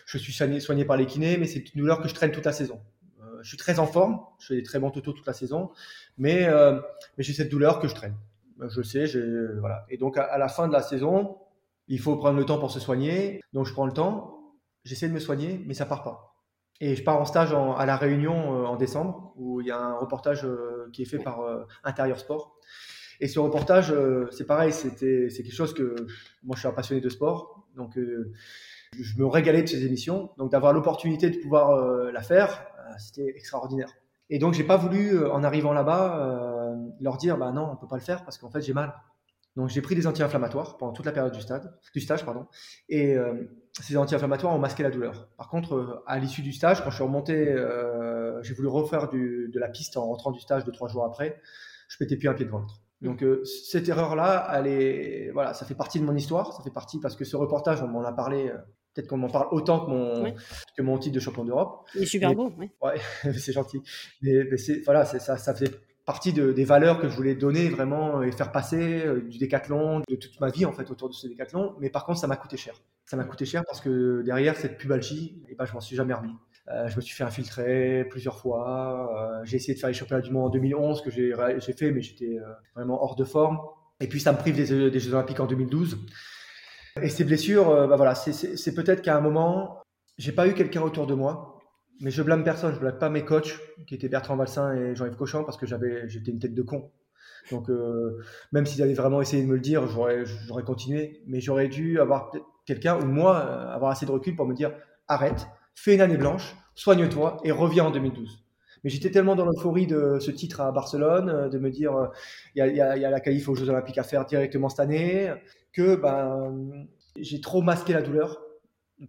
suis soigné, par les kinés, mais c'est une douleur que je traîne toute la saison. je suis très en forme, je fais des très bons totaux toute la saison, mais j'ai cette douleur que je traîne. Je sais, voilà. Et donc à la fin de la saison, il faut prendre le temps pour se soigner. Donc je prends le temps, j'essaie de me soigner, mais ça part pas. Et je pars en stage à La Réunion euh, en décembre, où il y a un reportage euh, qui est fait par euh, Intérieur Sport. Et ce reportage, c'est pareil, c'était, c'est quelque chose que moi je suis un passionné de sport, donc je me régalais de ces émissions. Donc d'avoir l'opportunité de pouvoir la faire, c'était extraordinaire. Et donc j'ai pas voulu, en arrivant là-bas, leur dire, bah non, on peut pas le faire parce qu'en fait j'ai mal. Donc j'ai pris des anti-inflammatoires pendant toute la période du, stade, du stage. Pardon, et euh, ces anti-inflammatoires ont masqué la douleur. Par contre, euh, à l'issue du stage, quand je suis remonté, euh, j'ai voulu refaire du, de la piste en rentrant du stage deux, trois jours après, je pétais plus un pied de ventre. Mmh. Donc cette erreur-là, elle est, voilà, ça fait partie de mon histoire, ça fait partie parce que ce reportage, on m'en a parlé, peut-être qu'on m'en parle autant que mon, que mon titre de champion d'Europe. Il est super beau, oui. Ouais, c'est gentil. Mais, mais voilà, ça, ça fait partie de, des valeurs que je voulais donner vraiment euh, et faire passer euh, du décathlon, de toute ma vie en fait autour de ce décathlon. Mais par contre, ça m'a coûté cher. Ça m'a coûté cher parce que derrière cette pubalgie, et eh ben, je m'en suis jamais remis. Euh, je me suis fait infiltrer plusieurs fois. j'ai essayé de faire les championnats du monde en 2011 que j'ai fait, mais j'étais vraiment hors de forme. Et puis ça me prive des, des, Jeux Olympiques en 2012. Et ces blessures, bah voilà, c'est peut-être qu'à un moment, j'ai pas eu quelqu'un autour de moi mais je blâme personne, je blâme pas mes coachs, qui étaient Bertrand Valsin et Jean-Yves Cochon, parce que j'avais, j'étais une tête de con. Donc, euh, même s'ils avaient vraiment essayé de me le dire, j'aurais, j'aurais continué. Mais j'aurais dû avoir quelqu'un, ou moi, euh, avoir assez de recul pour me dire arrête, fais une année blanche, soigne-toi et reviens en 2012. Mais j'étais tellement dans l'euphorie de ce titre à Barcelone, euh, de me dire il y, a, y, a, la qualif aux Jeux Olympiques à faire directement cette année, que ben, j'ai trop masqué la douleur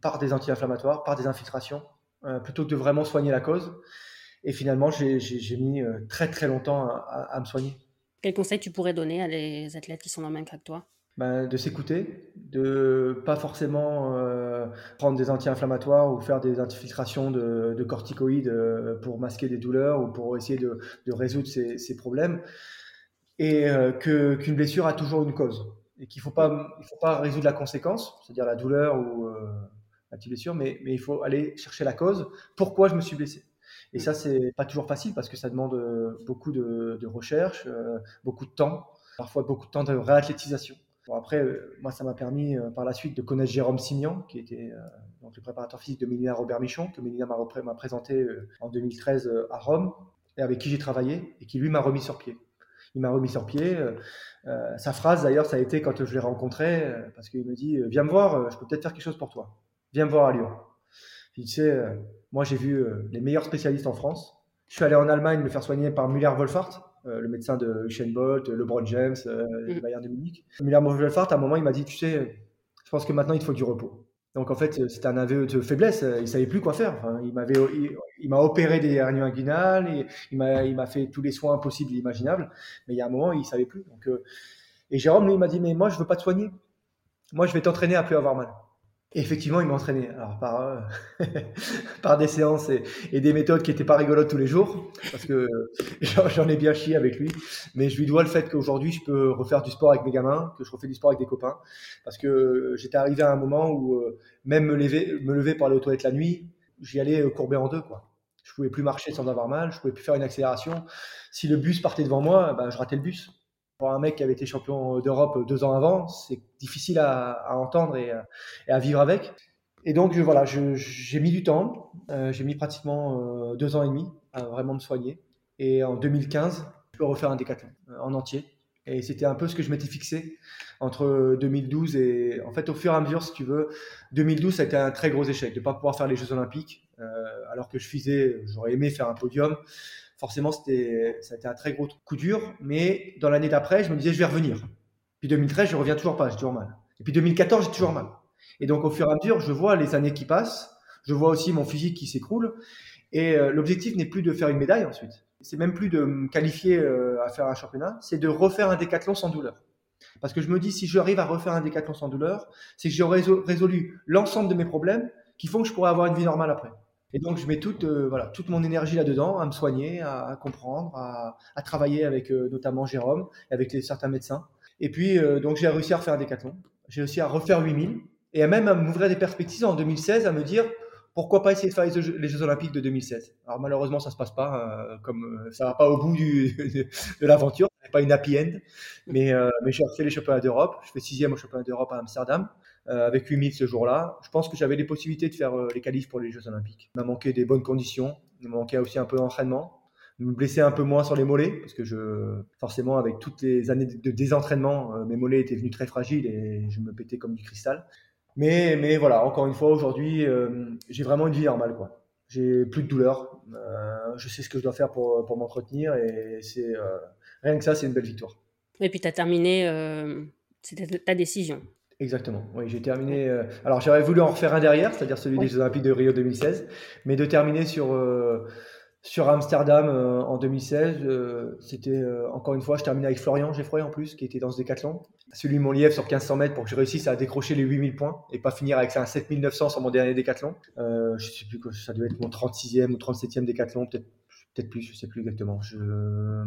par des anti-inflammatoires, par des infiltrations. Euh, plutôt que de vraiment soigner la cause. Et finalement, j'ai mis euh, très très longtemps à, me soigner. Quel conseil tu pourrais donner à des athlètes qui sont dans le même cas que toi? Ben, de s'écouter, de pas forcément euh, prendre des anti-inflammatoires ou faire des infiltrations de, corticoïdes pour masquer des douleurs ou pour essayer de, résoudre ces, problèmes, et qu'une blessure a toujours une cause et qu'il ne faut, pas, il faut pas résoudre la conséquence, c'est-à-dire la douleur ou la petite blessure, mais, mais il faut aller chercher la cause. Pourquoi je me suis blessé? Et ça, c'est pas toujours facile parce que ça demande euh, beaucoup de, recherche, euh, beaucoup de temps, parfois beaucoup de temps de réathlétisation. Bon, après, euh, moi, ça m'a permis par la suite de connaître Jérôme Simian, qui était donc, le préparateur physique de Mélina Robert Michon, que Mélina m'a présenté en 2013 à Rome, et avec qui j'ai travaillé, et qui lui m'a remis sur pied. Il m'a remis sur pied. sa phrase, d'ailleurs, ça a été quand je l'ai rencontré, parce qu'il me dit Viens me voir, je peux peut-être faire quelque chose pour toi viens me voir à Lyon. tu sais, euh, moi j'ai vu euh, les meilleurs spécialistes en France. Je suis allé en Allemagne me faire soigner par Müller-Wolfart, euh, le médecin de Usain Bolt, LeBron James, le mm. Bayern de Munich. Müller-Wolfart, à un moment, il m'a dit, tu sais, je pense que maintenant il te faut du repos. Donc en fait, c'était un aveu de faiblesse. Il savait plus quoi faire. il m'avait, il, m'a opéré des hernies inguinales. Et il m'a, il m'a fait tous les soins possibles et imaginables. Mais il y a un moment, il savait plus. Donc, et Jérôme, lui, il m'a dit, mais moi, je veux pas te soigner. Moi, je vais t'entraîner à plus avoir mal effectivement, il m'entraînait. Alors par, euh, par des séances et, des méthodes qui n'étaient pas rigolotes tous les jours, parce que j'en ai bien chié avec lui. Mais je lui dois le fait qu'aujourd'hui, je peux refaire du sport avec mes gamins, que je refais du sport avec des copains, parce que j'étais arrivé à un moment où euh, même me lever, me lever pour aller aux toilettes la nuit, j'y allais euh, courbé en deux, quoi. Je pouvais plus marcher sans avoir mal, je pouvais plus faire une accélération. Si le bus partait devant moi, ben, je ratais le bus un mec qui avait été champion d'Europe deux ans avant, c'est difficile à, entendre et, à vivre avec. Et donc, voilà, j'ai mis du temps. Euh, j'ai mis pratiquement euh, deux ans et demi à vraiment me soigner. Et en 2015, je peux refaire un décathlon euh, en entier. Et c'était un peu ce que je m'étais fixé entre 2012 et en fait au fur et à mesure, si tu veux, 2012 ça a été un très gros échec de ne pas pouvoir faire les Jeux Olympiques, alors que je faisais, j'aurais aimé faire un podium forcément, c'était, ça a été un très gros coup dur. Mais dans l'année d'après, je me disais, je vais revenir. Puis 2013, je reviens toujours pas, j'ai toujours mal. Et puis 2014, j'ai toujours mal. Et donc au fur et à mesure, je vois les années qui passent, je vois aussi mon physique qui s'écroule. Et euh, l'objectif n'est plus de faire une médaille ensuite. C'est même plus de me qualifier euh, à faire un championnat, c'est de refaire un décathlon sans douleur. Parce que je me dis, si j'arrive à refaire un décathlon sans douleur, c'est que j'aurai résolu l'ensemble de mes problèmes qui font que je pourrais avoir une vie normale après. Et donc, je mets toute, euh, voilà, toute mon énergie là-dedans, à me soigner, à, comprendre, à, travailler avec notamment Jérôme, avec les, certains médecins. Et puis, donc, j'ai réussi à refaire un décathlon. J'ai réussi à refaire 8000 et à même à m'ouvrir des perspectives en 2016 à me dire, pourquoi pas essayer de faire les Jeux, Olympiques de 2016 Alors malheureusement, ça se passe pas, euh, comme euh, ça va pas au bout du, de, l'aventure, c'est pas une happy end. Mais, euh, mais j'ai refait les championnats d'Europe, je fais sixième au championnat d'Europe à Amsterdam. Avec 8000 ce jour-là, je pense que j'avais les possibilités de faire les qualifs pour les Jeux Olympiques. Il m'a manqué des bonnes conditions, il m'a manqué aussi un peu d'entraînement, me blesser un peu moins sur les mollets parce que je forcément avec toutes les années de désentraînement mes mollets étaient venus très fragiles et je me pétais comme du cristal mais, mais voilà, encore une fois, aujourd'hui, euh, j'ai vraiment une vie normale. Quoi. J'ai plus de douleur. Euh, je sais ce que je dois faire pour, pour m'entretenir. Et c'est euh, rien que ça, c'est une belle victoire. Et puis, tu as terminé, c'était ta décision. Exactement. Oui, j'ai terminé. alors, j'aurais voulu en refaire un derrière, c'est-à-dire celui des Jeux Olympiques de Rio 2016, mais de terminer sur sur Amsterdam en 2016, c'était encore une fois, je terminais avec Florian Geffroy en plus, qui était dans ce décathlon celui de mon lièvre sur 1500 mètres pour que je réussisse à décrocher les 8000 points et pas finir avec un 7900 sur mon dernier décathlon. Euh, je sais plus que ça doit être mon 36e ou 37e décathlon, peut-être peut-être plus, je sais plus exactement. Je,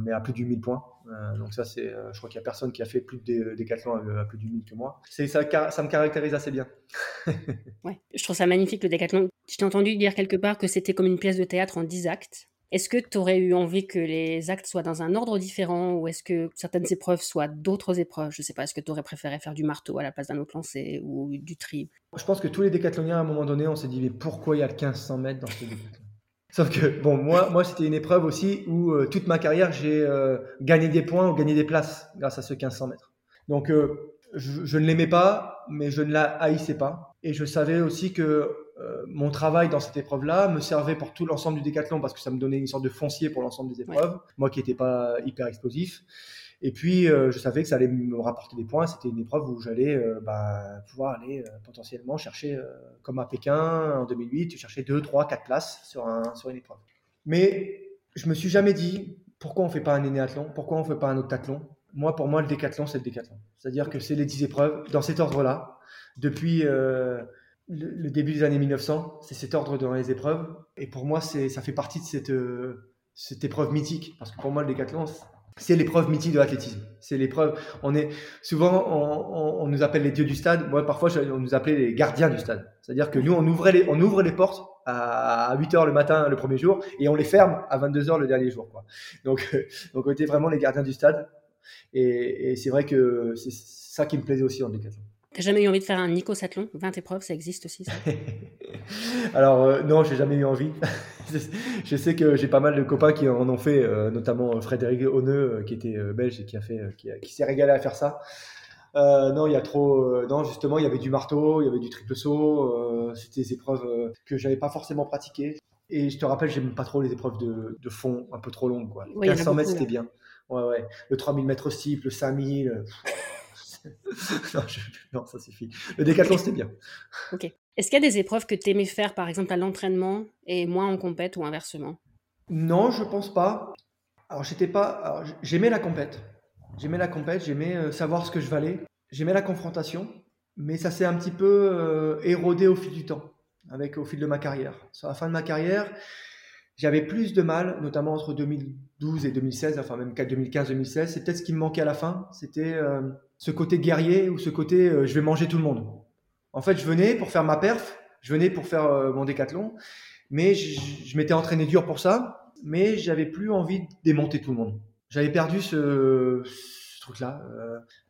mais à plus du 1000 points. Euh, donc ça, c'est, euh, je crois qu'il y a personne qui a fait plus de décathlon à, plus du 1000 que moi. C'est ça, ça me caractérise assez bien. ouais, je trouve ça magnifique le décathlon. Je t'ai entendu dire quelque part que c'était comme une pièce de théâtre en 10 actes. Est-ce que tu aurais eu envie que les actes soient dans un ordre différent ou est-ce que certaines épreuves soient d'autres épreuves? Je ne sais pas, est-ce que tu aurais préféré faire du marteau à la place d'un autre lancé ou du tri? Je pense que tous les décathloniens, à un moment donné, on s'est dit mais pourquoi il y a le 1500 mètres dans ce décathlon? Sauf que, bon, moi, moi c'était une épreuve aussi où euh, toute ma carrière, j'ai euh, gagné des points ou gagné des places grâce à ce 1500 mètres. Donc, euh, je, je, ne l'aimais pas, mais je ne la haïssais pas. Et je savais aussi que mon travail dans cette épreuve-là me servait pour tout l'ensemble du décathlon parce que ça me donnait une sorte de foncier pour l'ensemble des épreuves, moi qui n'étais pas hyper explosif. Et puis, euh, je savais que ça allait me rapporter des points. C'était une épreuve où j'allais euh, bah, pouvoir aller potentiellement chercher, comme à Pékin en 2008, chercher 2, 3, 4 places sur, un, sur une épreuve. Mais je me suis jamais dit pourquoi on fait pas un énéathlon, pourquoi on fait pas un octathlon. Moi, pour moi, le décathlon, c'est le décathlon. C'est-à-dire que c'est les 10 épreuves dans cet ordre-là. Depuis le, début des années 1900, c'est cet ordre dans les épreuves. Et pour moi, ça fait partie de cette, euh, cette épreuve mythique. Parce que pour moi, le décathlon, c'est l'épreuve mythique de l'athlétisme. C'est l'épreuve. On est souvent, on, on, nous appelle les dieux du stade. Moi, parfois, on nous appelait les gardiens du stade. C'est-à-dire que nous, on ouvrait les, on ouvre les portes à 8 heures le matin le premier jour et on les ferme à 22 heures le dernier jour. Quoi. Donc, donc, on était vraiment les gardiens du stade. Et, et c'est vrai que c'est ça qui me plaisait aussi en décathlon. T'as jamais eu envie de faire un Nico Sathlon 20 épreuves, ça existe aussi ça? Alors euh, non, j'ai jamais eu envie. je sais que j'ai pas mal de copains qui en ont fait, euh, notamment Frédéric Honneux, euh, qui était belge et qui a fait, qui, s'est régalé à faire ça. non, il y a trop. non, justement, il y avait du marteau, il y avait du triple saut. C'était des épreuves que j'avais pas forcément pratiquées. Et je te rappelle, j'aime pas trop les épreuves de, de, fond, un peu trop longues. Quoi. 1500 mètres, c'était bien. Ouais, ouais. Le 3000 mètres steeple, le 5000. non, ça suffit. Le décathlon, c'était bien. Ok. Est-ce qu'il y a des épreuves que tu aimais faire, par exemple, à l'entraînement et moins en compète ou inversement? Non, je pense pas. Alors, j'étais pas. J'aimais la compète. J'aimais la compète, j'aimais euh, savoir ce que je valais. J'aimais la confrontation, mais ça s'est un petit peu euh, érodé au fil du temps, avec au fil de ma carrière. Sur la fin de ma carrière, j'avais plus de mal, notamment entre 2012 et 2016, enfin même 2015-2016. C'est peut-être ce qui me manquait à la fin. C'était euh, ce côté guerrier ou ce côté euh, je vais manger tout le monde. En fait, je venais pour faire ma perf, je venais pour faire euh, mon décathlon, mais je, m'étais entraîné dur pour ça, mais j'avais plus envie de démonter tout le monde. J'avais perdu ce, truc-là.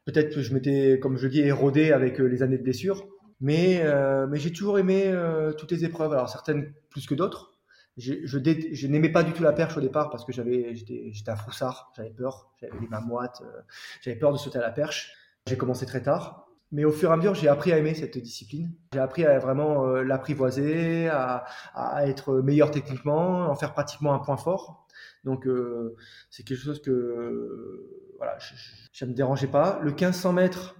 peut-être que je m'étais, comme je dis, érodé avec les années de blessure, mais, mais j'ai toujours aimé toutes les épreuves. Alors certaines plus que d'autres je, je, n'aimais pas du tout la perche au départ parce que j'avais, j'étais, j'étais un froussard, j'avais peur, j'avais les mains moites, euh, j'avais peur de sauter à la perche. J'ai commencé très tard Mais au fur et à mesure, j'ai appris à aimer cette discipline. J'ai appris à vraiment euh, l'apprivoiser, à, à, être meilleur techniquement, en faire pratiquement un point fort. Donc, euh, c'est quelque chose que voilà, ça ne me dérangeait pas. Le 1500 mètres,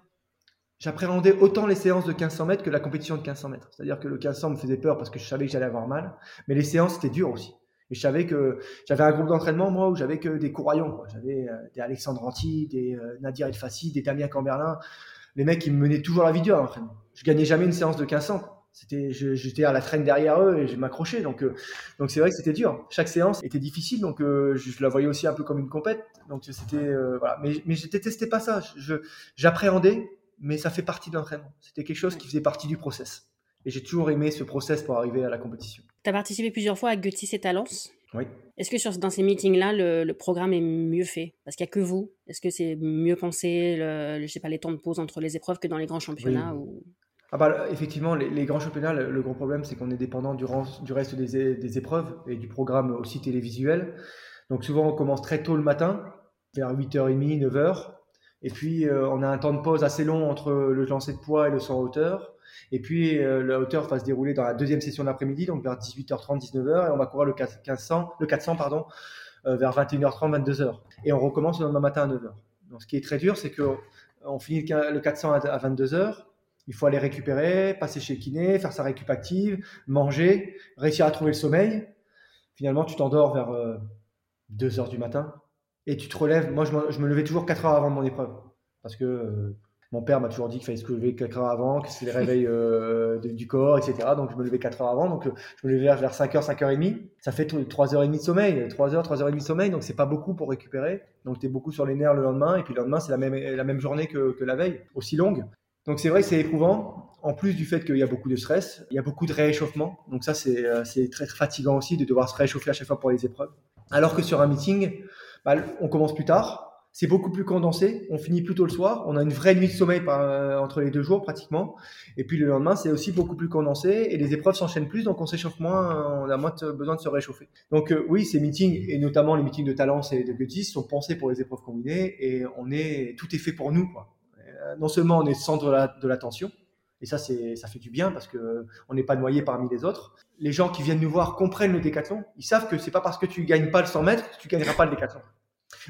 j'appréhendais autant les séances de 1500 mètres que la compétition de 1500 mètres. C'est-à-dire que le 1500 me faisait peur parce que je savais que j'allais avoir mal. Mais les séances, c'était dur aussi. Et je savais que j'avais un groupe d'entraînement, moi, où j'avais que des courroyants. J'avais euh, des Alexandre Anti, des euh, Nadir El Fassi, des Damien Camberlin. Les mecs, ils me menaient toujours la vie dure à l'entraînement. Je gagnais jamais une séance de 1500. C'était, j'étais à la traîne derrière eux et je m'accrochais. Donc, euh, donc c'est vrai que c'était dur. Chaque séance était difficile, donc je, je, la voyais aussi un peu comme une compète. Donc c'était voilà. Mais, mais je détestais pas ça. J'appréhendais, mais ça fait partie de l'entraînement. C'était quelque chose qui faisait partie du process. Et j'ai toujours aimé ce process pour arriver à la compétition. Tu as participé plusieurs fois à Gutis et Talence. Oui. Est-ce que sur, dans ces meetings-là, le, programme est mieux fait? Parce qu'il n'y a que vous. Est-ce que c'est mieux pensé, le, je sais pas, les temps de pause entre les épreuves que dans les grands championnats ou... ah bah, Effectivement, les, grands championnats, le, gros problème, c'est qu'on est dépendant du, du reste des, des, épreuves et du programme aussi télévisuel. Donc souvent, on commence très tôt le matin, vers 8h30, 9h. Et puis, euh, on a un temps de pause assez long entre le lancer de poids et le saut hauteur. Et puis, euh, la hauteur va se dérouler dans la deuxième session d'après-midi, donc vers 18h30, 19h, et on va courir le 1500, le 400, pardon, euh, vers 21h30, 22h. Et on recommence le lendemain matin à 9h. Donc, ce qui est très dur, c'est qu'on finit le 400 à 22h, il faut aller récupérer, passer chez le kiné, faire sa récup active, manger, réussir à trouver le sommeil. Finalement, tu t'endors vers 2h du matin et tu te relèves. Moi, je me, je me levais toujours 4 heures avant mon épreuve parce que euh, mon père m'a toujours dit qu'il fallait se lever 4 heures avant, que c'est le réveil euh, du corps, etc. Donc je me levais 4 heures avant, donc euh, je me levais vers 5h, 5h30. Ça fait 3h30 de sommeil, 3h, 3h30 de sommeil, donc c'est pas beaucoup pour récupérer. Donc tu es beaucoup sur les nerfs le lendemain, et puis le lendemain c'est la même, la même journée que, que la veille, aussi longue. Donc c'est vrai que c'est éprouvant, en plus du fait qu'il y a beaucoup de stress, il y a beaucoup de rééchauffement. Donc ça c'est très, très fatigant aussi de devoir se réchauffer à chaque fois pour les épreuves. Alors que sur un meeting, bah, on commence plus tard, c'est beaucoup plus condensé. On finit plus tôt le soir. On a une vraie nuit de sommeil euh, entre les deux jours pratiquement. Et puis le lendemain, c'est aussi beaucoup plus condensé et les épreuves s'enchaînent plus, donc on s'échauffe moins. On a moins besoin de se réchauffer. Donc euh, oui, ces meetings et notamment les meetings de Talence et de Gutis sont pensés pour les épreuves combinées et on est tout est fait pour nous. Euh, non seulement on est centre de l'attention. et ça, c'est, ça fait du bien parce que on n'est pas noyé parmi les autres. Les gens qui viennent nous voir comprennent le décathlon. Ils savent que c'est pas parce que tu gagnes pas le 100 mètres que tu gagneras pas le décathlon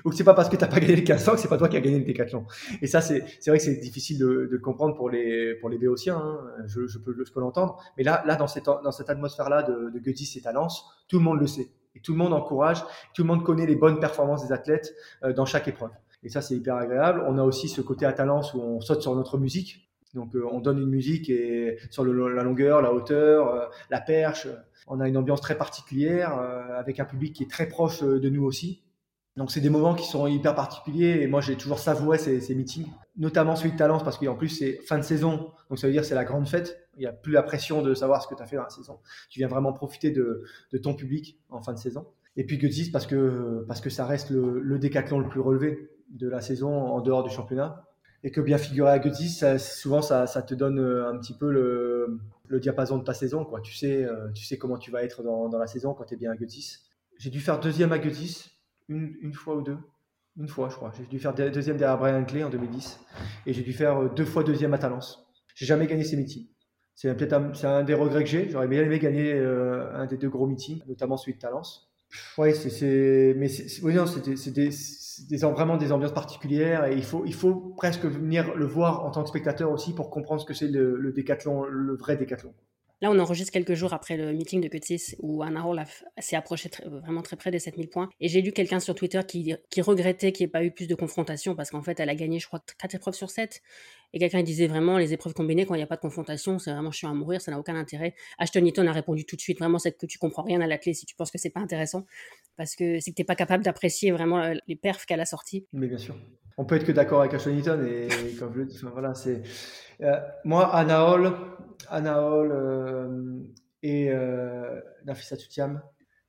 ou que c'est pas parce que tu n'as pas gagné le 1500 que c'est pas toi qui as gagné le décathlon. Et ça, c'est vrai que c'est difficile de, de, comprendre pour les, pour les Béotiens, hein. je, je, peux, je peux l'entendre. Mais là, là, dans cette, dans cette atmosphère-là de, de Gutis et Talence, tout le monde le sait. Et tout le monde encourage, tout le monde connaît les bonnes performances des athlètes euh, dans chaque épreuve. Et ça, c'est hyper agréable. On a aussi ce côté à Talence où on saute sur notre musique. Donc, euh, on donne une musique et sur le, la longueur, la hauteur, euh, la perche. On a une ambiance très particulière avec un public qui est très proche de nous aussi. Donc c'est des moments qui sont hyper particuliers et moi j'ai toujours savouré ces, meetings, notamment celui de Talence parce qu'en plus c'est fin de saison, donc ça veut dire c'est la grande fête. Il n'y a plus la pression de savoir ce que tu as fait dans la saison. Tu viens vraiment profiter de, ton public en fin de saison. Et puis Gutis parce que parce que ça reste le, le, décathlon le plus relevé de la saison en dehors du championnat et que bien figurer à Gutis, souvent ça, te donne euh, un petit peu le, diapason de ta saison. Quoi. Tu sais euh, tu sais comment tu vas être dans, la saison quand tu es bien à Gutis. J'ai dû faire deuxième à Gutis une, fois ou deux. Une fois, je crois. J'ai dû faire deuxième derrière Brian Clay en 2010. Et j'ai dû faire euh, deux fois deuxième à Talence. J'ai jamais gagné ces meetings. C'est peut-être un, un, des regrets que j'ai. J'aurais bien aimé gagner euh, un des deux gros meetings, notamment celui de Talence. Ouais, c'est, mais c'est, oui, des, des, vraiment des ambiances particulières et il faut, il faut presque venir le voir en tant que spectateur aussi pour comprendre ce que c'est le décathlon, le vrai décathlon. Là, on enregistre quelques jours après le meeting de Cutis où Anna Hall s'est approché vraiment très près des 7000 points. Et j'ai lu quelqu'un sur Twitter qui, regrettait qu'il n'y ait pas eu plus de confrontation parce qu'en fait, elle a gagné, je crois, 4 épreuves sur 7. Et quelqu'un disait vraiment, les épreuves combinées, quand il n'y a pas de confrontation, c'est vraiment chiant à mourir, ça n'a aucun intérêt. Ashton Eaton a répondu tout de suite, vraiment, c'est que tu comprends rien à la clé si tu penses que c'est pas intéressant. Parce que c'est que tu n'es pas capable d'apprécier vraiment euh, les perfs qu'elle a sortis. Mais bien sûr. On peut être que d'accord avec Ashton Eaton et, comme le dis, voilà, c'est. Euh, moi, Anna Hall, Anna Hall euh, et euh, Nafisa Tutiam,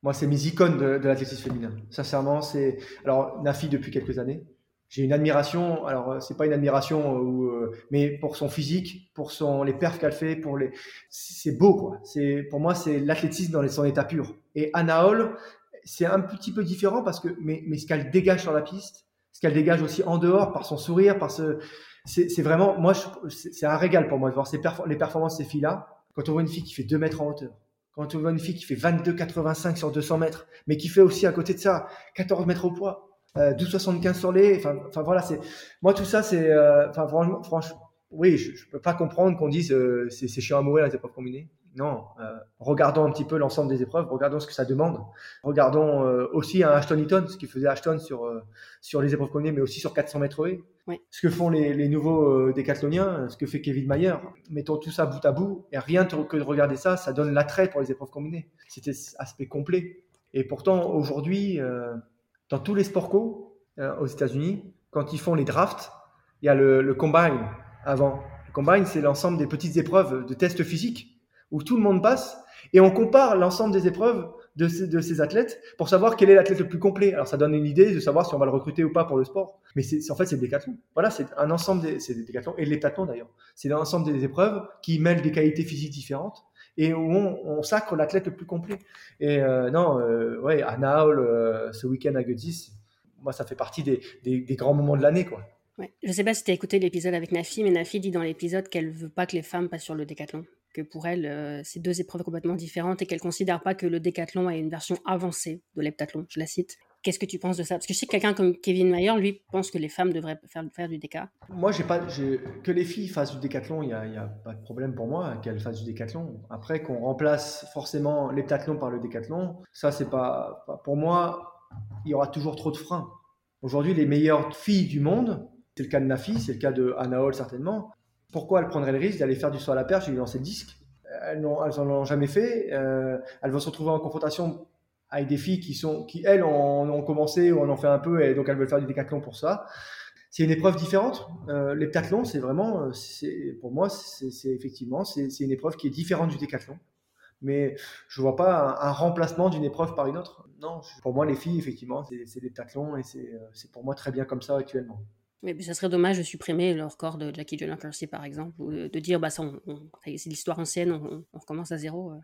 moi, c'est mes icônes de, l'athlétisme féminin. Sincèrement, c'est. Alors, Nafi depuis quelques années. J'ai une admiration. Alors, euh, c'est pas une admiration, où, mais pour son physique, pour son les perfs qu'elle fait, pour les, c'est beau quoi. C'est pour moi, c'est l'athlétisme dans son état pur. Et Anna Hall, c'est un petit peu différent parce que, mais, mais ce qu'elle dégage sur la piste, ce qu'elle dégage aussi en dehors par son sourire, par ce, c'est vraiment, moi, c'est un régal pour moi de voir ces les performances de ces filles-là. Quand on voit une fille qui fait 2 mètres en hauteur, quand on voit une fille qui fait 22,85 sur 200 mètres, mais qui fait aussi à côté de ça 14 mètres au poids, euh, 12,75 sur les, enfin, voilà, c'est, moi tout ça, c'est, euh, enfin franchement, franchement, oui, je, je peux pas comprendre qu'on dise euh, c'est chiant à mourir les épreuves combinées. Non, euh, regardons un petit peu l'ensemble des épreuves, regardons ce que ça demande. Regardons euh, aussi un Ashton Eaton, ce qu'il faisait Ashton sur, euh, sur les épreuves combinées, mais aussi sur 400 mètres haies. Oui. Ce que font les, les nouveaux décathloniens, ce que fait Kevin Mayer. Mettons tout ça bout à bout, et rien que de regarder ça, ça donne l'attrait pour les épreuves combinées. C'était aspect complet. Et pourtant, aujourd'hui, dans tous les sports co aux États-Unis, quand ils font les drafts, il y a le, le combine avant. Le combine, c'est l'ensemble des petites épreuves de tests physiques où tout le monde passe et on compare l'ensemble des épreuves de ces, de ces athlètes pour savoir quel est l'athlète le plus complet. Alors ça donne une idée de savoir si on va le recruter ou pas pour le sport. Mais c'est, en fait, c'est le décathlon. Voilà, c'est un ensemble des, c'est des décathlons et l'héptathlon d'ailleurs. C'est l'ensemble des épreuves qui mêlent des qualités physiques différentes et où on, sacre l'athlète le plus complet. Et euh, non, euh, ouais, à Naol, euh, ce week-end à Götzis, moi, ça fait partie des, des, des grands moments de l'année, quoi. Ouais. Je sais pas si tu as écouté l'épisode avec Nafi, mais Nafi dit dans l'épisode qu'elle veut pas que les femmes passent sur le décathlon que pour elle, euh, c'est deux épreuves complètement différentes et qu'elle considère pas que le décathlon a une version avancée de l'heptathlon. Je la cite. Qu'est-ce que tu penses de ça? Parce que je sais que quelqu'un comme Kevin Mayer, lui, pense que les femmes devraient faire, faire du déca. Moi, j'ai pas, que les filles fassent du décathlon, il n'y a, pas de problème pour moi qu'elles fassent du décathlon. Après, qu'on remplace forcément l'heptathlon par le décathlon, ça, c'est pas, pas, Pour moi, il y aura toujours trop de freins. Aujourd'hui, les meilleures filles du monde, c'est le cas de Nafi, c'est le cas de Anna Hall certainement, pourquoi elles prendraient le risque d'aller faire du saut à la perche et lui lancer le disque Elles n'en ont jamais fait. Euh, elles vont se retrouver en confrontation avec des filles qui, sont, qui elles, ont, ont commencé ou en ont fait un peu et donc elles veulent faire du décathlon pour ça. C'est une épreuve différente. Euh, L'heptathlon, c'est vraiment, pour moi, c'est effectivement, c'est une épreuve qui est différente du décathlon. Mais je vois pas un, un remplacement d'une épreuve par une autre. Non, pour moi, les filles, effectivement, c'est l'heptathlon et c'est pour moi très bien comme ça actuellement. Mais ça serait dommage de supprimer le record de Jackie Joyner Kersey, par exemple, ou de dire, bah, ça, c'est l'histoire ancienne, on, recommence à zéro. Euh.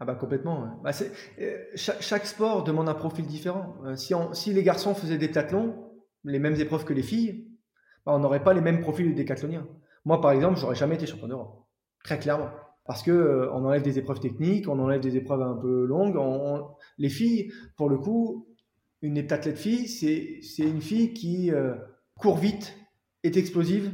Ah bah complètement. Bah euh, chaque, chaque, sport demande un profil différent. Euh, si, on, si, les garçons faisaient des décathlon, les mêmes épreuves que les filles, bah, on n'aurait pas les mêmes profils de décathloniens. Moi, par exemple, j'aurais jamais été champion d'Europe, très clairement. Parce que on enlève des épreuves techniques, on enlève des épreuves un peu longues. On, les filles, pour le coup, une heptathlète fille, c'est une fille qui court vite, est explosive,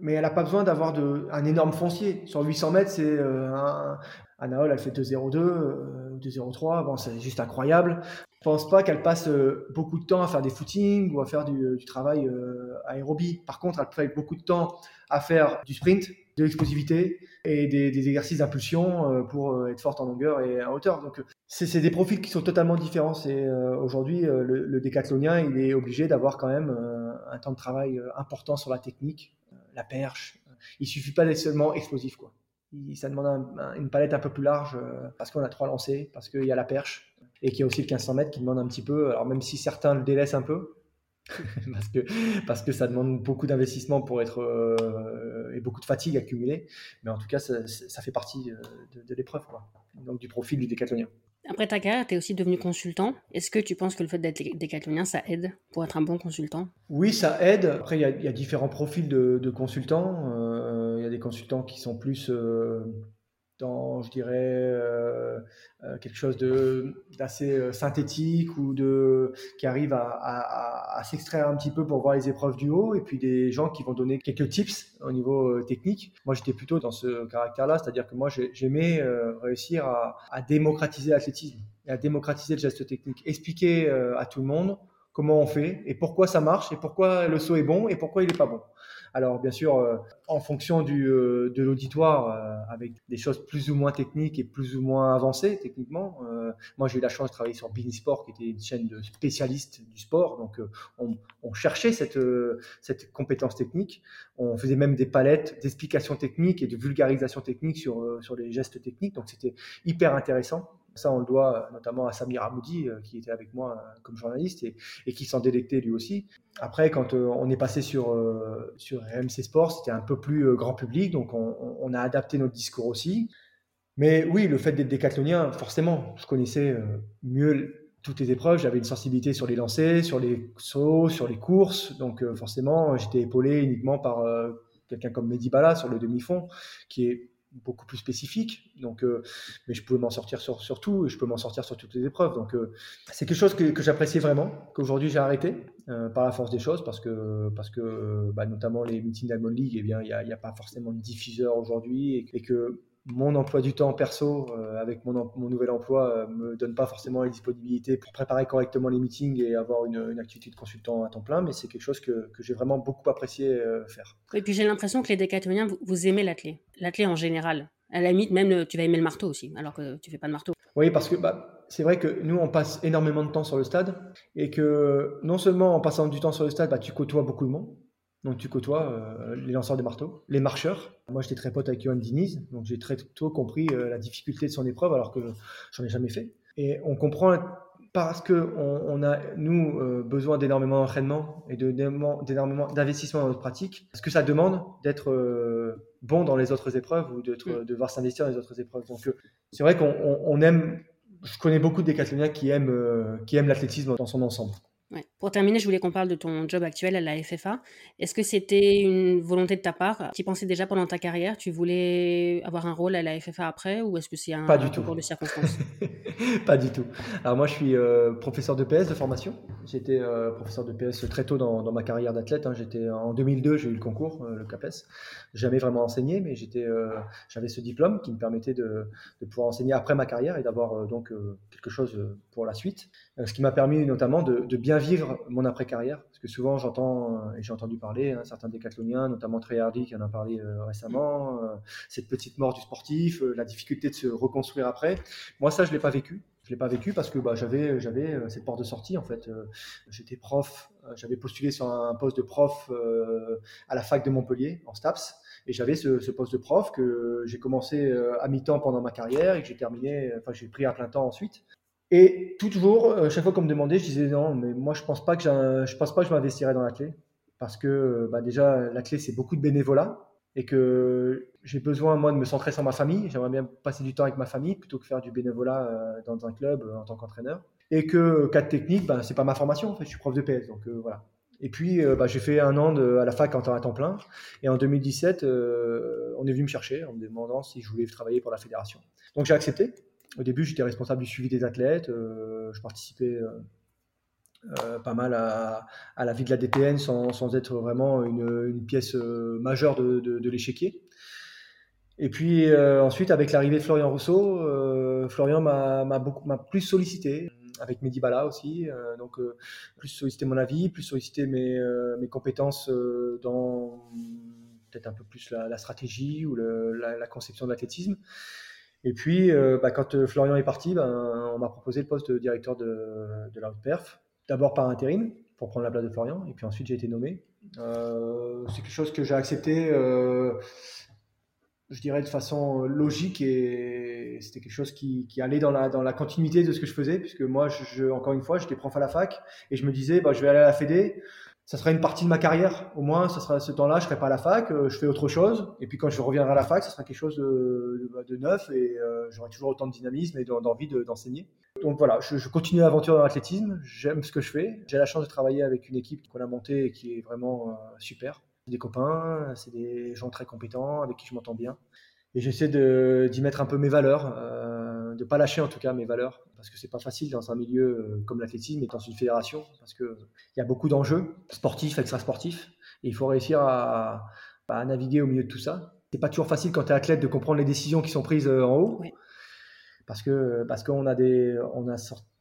mais elle n'a pas besoin d'avoir un énorme foncier. Sur 800 mètres, c'est euh, un, Anaol, elle fait 2,02, euh, 2,03, bon, c'est juste incroyable. Je pense pas qu'elle passe euh, beaucoup de temps à faire des footings ou à faire du, du travail euh, aérobie. Par contre, elle passe beaucoup de temps à faire du sprint, de l'explosivité et des, exercices d'impulsion euh, pour euh, être forte en longueur et en hauteur. Donc, c'est des profils qui sont totalement différents. Euh, aujourd'hui le, décathlonien, il est obligé d'avoir quand même un temps de travail important sur la technique, la perche. Il suffit pas d'être seulement explosif, quoi. Ça demande un, une palette un peu plus large parce qu'on a trois lancers, parce qu'il y a la perche et qu'il y a aussi le 1500 mètres qui demande un petit peu. Alors même si certains le délaissent un peu, parce que parce que ça demande beaucoup d'investissement pour être euh, et beaucoup de fatigue accumulée. Mais en tout cas, ça, ça fait partie euh, de, de l'épreuve, quoi. Donc du profil du décathlonien. Après ta carrière, tu es aussi devenu consultant. Est-ce que tu penses que le fait d'être décathlonien, ça aide pour être un bon consultant? Oui, ça aide. Après, il y, y, a différents profils de, de consultants. Euh, il y a des consultants qui sont plus euh, dans, je dirais, euh, euh, quelque chose d'assez euh, synthétique ou de, qui arrive à, s'extraire un petit peu pour voir les épreuves du haut, et puis des gens qui vont donner quelques tips au niveau technique. Moi, j'étais plutôt dans ce caractère-là, c'est-à-dire que moi, j'aimais réussir à, à démocratiser l'athlétisme et à démocratiser le geste technique, expliquer à tout le monde comment on fait et pourquoi ça marche et pourquoi le saut est bon et pourquoi il n'est pas bon. Alors bien sûr, euh, en fonction du, euh, de l'auditoire, euh, avec des choses plus ou moins techniques et plus ou moins avancées techniquement. moi, j'ai eu la chance de travailler sur Bini Sport, qui était une chaîne de spécialistes du sport. Donc, on, on, cherchait cette, cette compétence technique. On faisait même des palettes d'explications techniques et de vulgarisation technique sur, sur les gestes techniques. Donc, c'était hyper intéressant. Ça, on le doit notamment à Samir Amoudi, qui était avec moi comme journaliste et, et qui s'en délectait lui aussi. Après, quand on est passé sur, sur RMC Sport, c'était un peu plus grand public, donc on, on, a adapté notre discours aussi. Mais oui, le fait d'être décathlonien, forcément, je connaissais mieux toutes les épreuves, j'avais une sensibilité sur les lancers, sur les sauts, sur les courses, donc forcément, j'étais épaulé uniquement par quelqu'un comme Mehdi Bala sur le demi-fond, qui est beaucoup plus spécifique. Donc, euh, mais je pouvais m'en sortir sur, sur, tout et je peux m'en sortir sur toutes les épreuves. Donc, euh, c'est quelque chose que, que j'appréciais vraiment, qu'aujourd'hui j'ai arrêté euh, par la force des choses parce que, parce que bah, notamment les meetings d'Almond League, eh bien, il n'y a, a, pas forcément de diffuseur aujourd'hui et, que mon emploi du temps perso euh, avec mon, mon, nouvel emploi euh, me donne pas forcément les disponibilités pour préparer correctement les meetings et avoir une, une activité de consultant à temps plein, mais c'est quelque chose que, que j'ai vraiment beaucoup apprécié euh, faire. Et puis j'ai l'impression que les décathloniens, vous, vous aimez l'athlète, l'athlète en général. À la limite, même le, tu vas aimer le marteau aussi, alors que tu fais pas de marteau. Oui, parce que bah, c'est vrai que nous, on passe énormément de temps sur le stade et que non seulement en passant du temps sur le stade, bah, tu côtoies beaucoup de monde. Donc tu côtoies euh, les lanceurs de marteaux, les marcheurs. Moi j'étais très pote avec Johan Diniz, donc j'ai très tôt compris euh, la difficulté de son épreuve alors que j'en ai jamais fait. Et on comprend parce que on, on a nous euh, besoin d'énormément d'entraînement et d'énormément d'investissement dans notre pratique, ce que ça demande d'être bon dans les autres épreuves ou d'être, de devoir s'investir dans les autres épreuves. Donc c'est vrai qu'on on aime. Je connais beaucoup de décathloniens qui aiment qui aiment l'athlétisme dans son ensemble. Ouais. Pour terminer, je voulais qu'on parle de ton job actuel à la FFA. Est-ce que c'était une volonté de ta part Tu pensais déjà pendant ta carrière Tu voulais avoir un rôle à la FFA après Ou est-ce que c'est un, Pas du un tout. concours de circonstances? Pas du tout. Alors moi, je suis euh, professeur de PS de formation. J'étais euh, professeur de PS très tôt dans, dans ma carrière d'athlète. Hein. J'étais en 2002, j'ai eu le concours, euh, le CAPES. Jamais vraiment enseigné, mais j'étais, j'avais ce diplôme qui me permettait de, de pouvoir enseigner après ma carrière et d'avoir donc quelque chose pour la suite. ce qui m'a permis notamment de, de bien vivre mon après-carrière. Parce que souvent, j'entends, et j'ai entendu parler, hein, certains décathloniens, notamment Trey Hardy qui en a parlé euh, récemment, euh, cette petite mort du sportif, euh, la difficulté de se reconstruire après. Moi, ça, je ne l'ai pas vécu. Je l'ai pas vécu parce que bah, j'avais, j'avais cette porte de sortie en fait. j'étais prof, j'avais postulé sur un poste de prof à la fac de Montpellier en STAPS et j'avais ce, ce, poste de prof que j'ai commencé à mi-temps pendant ma carrière et que j'ai terminé, enfin j'ai pris à plein temps ensuite. Et toujours, euh, chaque fois qu'on me demandait, je disais non, mais moi je pense pas que je pense pas que je m'investirais dans la clé parce que bah, déjà la clé c'est beaucoup de bénévolat et que j'ai besoin moi de me centrer sur ma famille. J'aimerais bien passer du temps avec ma famille plutôt que faire du bénévolat euh, dans un club euh, en tant qu'entraîneur. Et que cas de technique, bah, c'est pas ma formation en fait. Je suis prof de PS, donc euh, voilà. Et puis bah, j'ai fait un an à la fac en temps à temps plein. Et en 2017, euh, on est venu me chercher en me demandant si je voulais travailler pour la fédération. Donc j'ai accepté. Au début, j'étais responsable du suivi des athlètes. Euh, je participais euh, euh, pas mal à, la vie de la DPN sans, être vraiment une, pièce majeure de, de, l'échiquier. Et puis ensuite, avec l'arrivée de Florian Rousseau, Florian m'a plus sollicité, avec Mehdi Bala aussi, donc plus sollicité mon avis, plus sollicité mes, compétences dans peut-être un peu plus la, stratégie ou la, conception de l'athlétisme. Et puis, euh, bah, quand euh, Florian est parti, ben, on m'a proposé le poste de directeur de, de la perf. D'abord par intérim, pour prendre la place de Florian, et puis ensuite j'ai été nommé. Euh, c'est quelque chose que j'ai accepté, je dirais, de façon logique, et c'était quelque chose qui, allait dans la, continuité de ce que je faisais, puisque moi, encore une fois, j'étais prof à la fac, et je me disais, bah, je vais aller à la Fédé, ça sera une partie de ma carrière. Au moins, ce sera ce temps-là, je serai pas à la fac, euh, je fais autre chose. Et puis quand je reviendrai à la fac, ce sera quelque chose de, de neuf et euh, j'aurai toujours autant de dynamisme et d'envie d'enseigner. Donc voilà, je, je continue l'aventure dans l'athlétisme. J'aime ce que je fais. J'ai la chance de travailler avec une équipe qu'on a montée et qui est vraiment euh, super. C'est des copains, c'est des gens très compétents avec qui je m'entends bien. Et j'essaie d'y mettre un peu mes valeurs, de pas lâcher en tout cas mes valeurs, parce que c'est pas facile dans un milieu euh, comme l'athlétisme et dans une fédération, parce que il y a beaucoup d'enjeux sportifs, extra-sportifs, et il faut réussir à, à, naviguer au milieu de tout ça. C'est pas toujours facile quand tu es athlète de comprendre les décisions qui sont prises en haut, oui. parce que parce qu'on a des on a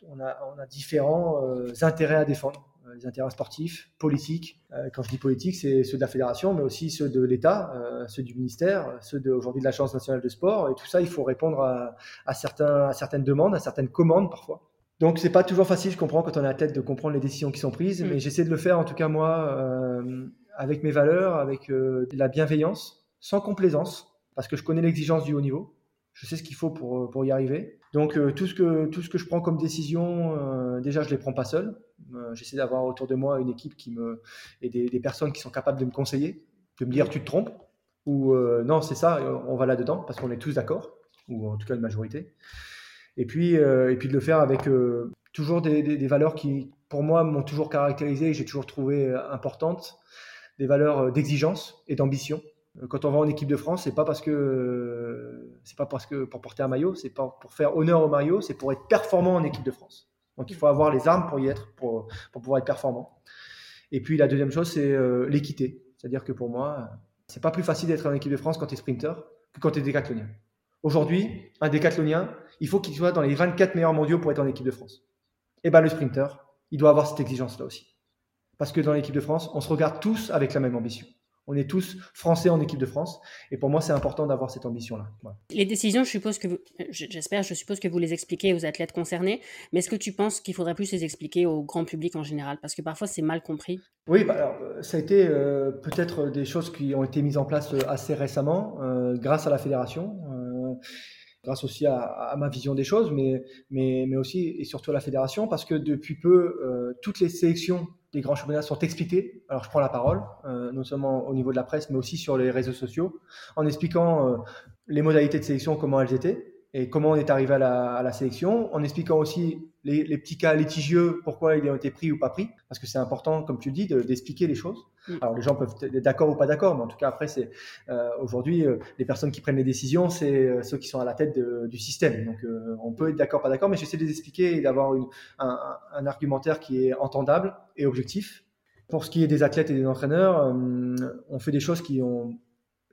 on a on a différents euh, intérêts à défendre les intérêts sportifs, politiques. Euh, quand je dis politique, c'est ceux de la fédération, mais aussi ceux de l'État, euh, ceux du ministère, ceux aujourd'hui de l'Agence nationale de sport. Et tout ça, il faut répondre à, à, certains, à certaines demandes, à certaines commandes parfois. Donc c'est pas toujours facile, je comprends quand on est athlète de comprendre les décisions qui sont prises, mmh. mais j'essaie de le faire en tout cas moi euh, avec mes valeurs, avec euh, la bienveillance, sans complaisance, parce que je connais l'exigence du haut niveau. Je sais ce qu'il faut pour, pour y arriver. Donc euh, tout, ce que, tout ce que je prends comme décision, euh, déjà je les prends pas seul. Euh, J'essaie d'avoir autour de moi une équipe qui me et des, personnes qui sont capables de me conseiller, de me dire tu te trompes ou euh, non c'est ça, on va là dedans parce qu'on est tous d'accord ou en tout cas une majorité. Et puis euh, et puis de le faire avec euh, toujours des, des, des, valeurs qui pour moi m'ont toujours caractérisé et j'ai toujours trouvé importantes, des valeurs d'exigence et d'ambition Quand on va en équipe de France, c'est pas parce que c'est pas parce que pour porter un maillot, c'est pas pour faire honneur au maillot, c'est pour être performant en équipe de France. Donc il faut avoir les armes pour y être, pour, pour pouvoir être performant. Et puis la deuxième chose, c'est euh, l'équité. C'est-à-dire que pour moi, c'est pas plus facile d'être en équipe de France quand tu es sprinter que quand tu es décathlonien. Aujourd'hui, un décathlonien, il faut qu'il soit dans les 24 meilleurs mondiaux pour être en équipe de France. Et bien le sprinter, il doit avoir cette exigence-là aussi. Parce que dans l'équipe de France, on se regarde tous avec la même ambition. On est tous français en équipe de France. Et pour moi, c'est important d'avoir cette ambition-là. Les décisions, je suppose que j'espère, je suppose que vous les expliquez aux athlètes concernés. Mais est-ce que tu penses qu'il faudrait plus les expliquer au grand public en général? Parce que parfois, c'est mal compris. Oui, bah alors, euh, ça a été euh, peut-être des choses qui ont été mises en place euh, assez récemment grâce à la fédération. grâce aussi à, ma vision des choses, mais, mais, mais aussi et surtout à la fédération, parce que depuis peu, toutes les sélections les grands championnats sont expliqués. Alors je prends la parole, euh, non seulement au niveau de la presse, mais aussi sur les réseaux sociaux, en expliquant euh, les modalités de sélection, comment elles étaient, et comment on est arrivé à la, sélection, en expliquant aussi les, petits cas litigieux, pourquoi ils ont été pris ou pas pris, parce que c'est important, comme tu dis, d'expliquer les choses. Alors les gens peuvent être d'accord ou pas d'accord, mais en tout cas après, c'est euh, aujourd'hui euh, les personnes qui prennent les décisions, c'est euh, ceux qui sont à la tête du système. Donc on peut être d'accord, pas d'accord, mais j'essaie de les expliquer et d'avoir un, un, argumentaire qui est entendable et objectif. Pour ce qui est des athlètes et des entraîneurs, on fait des choses qui ont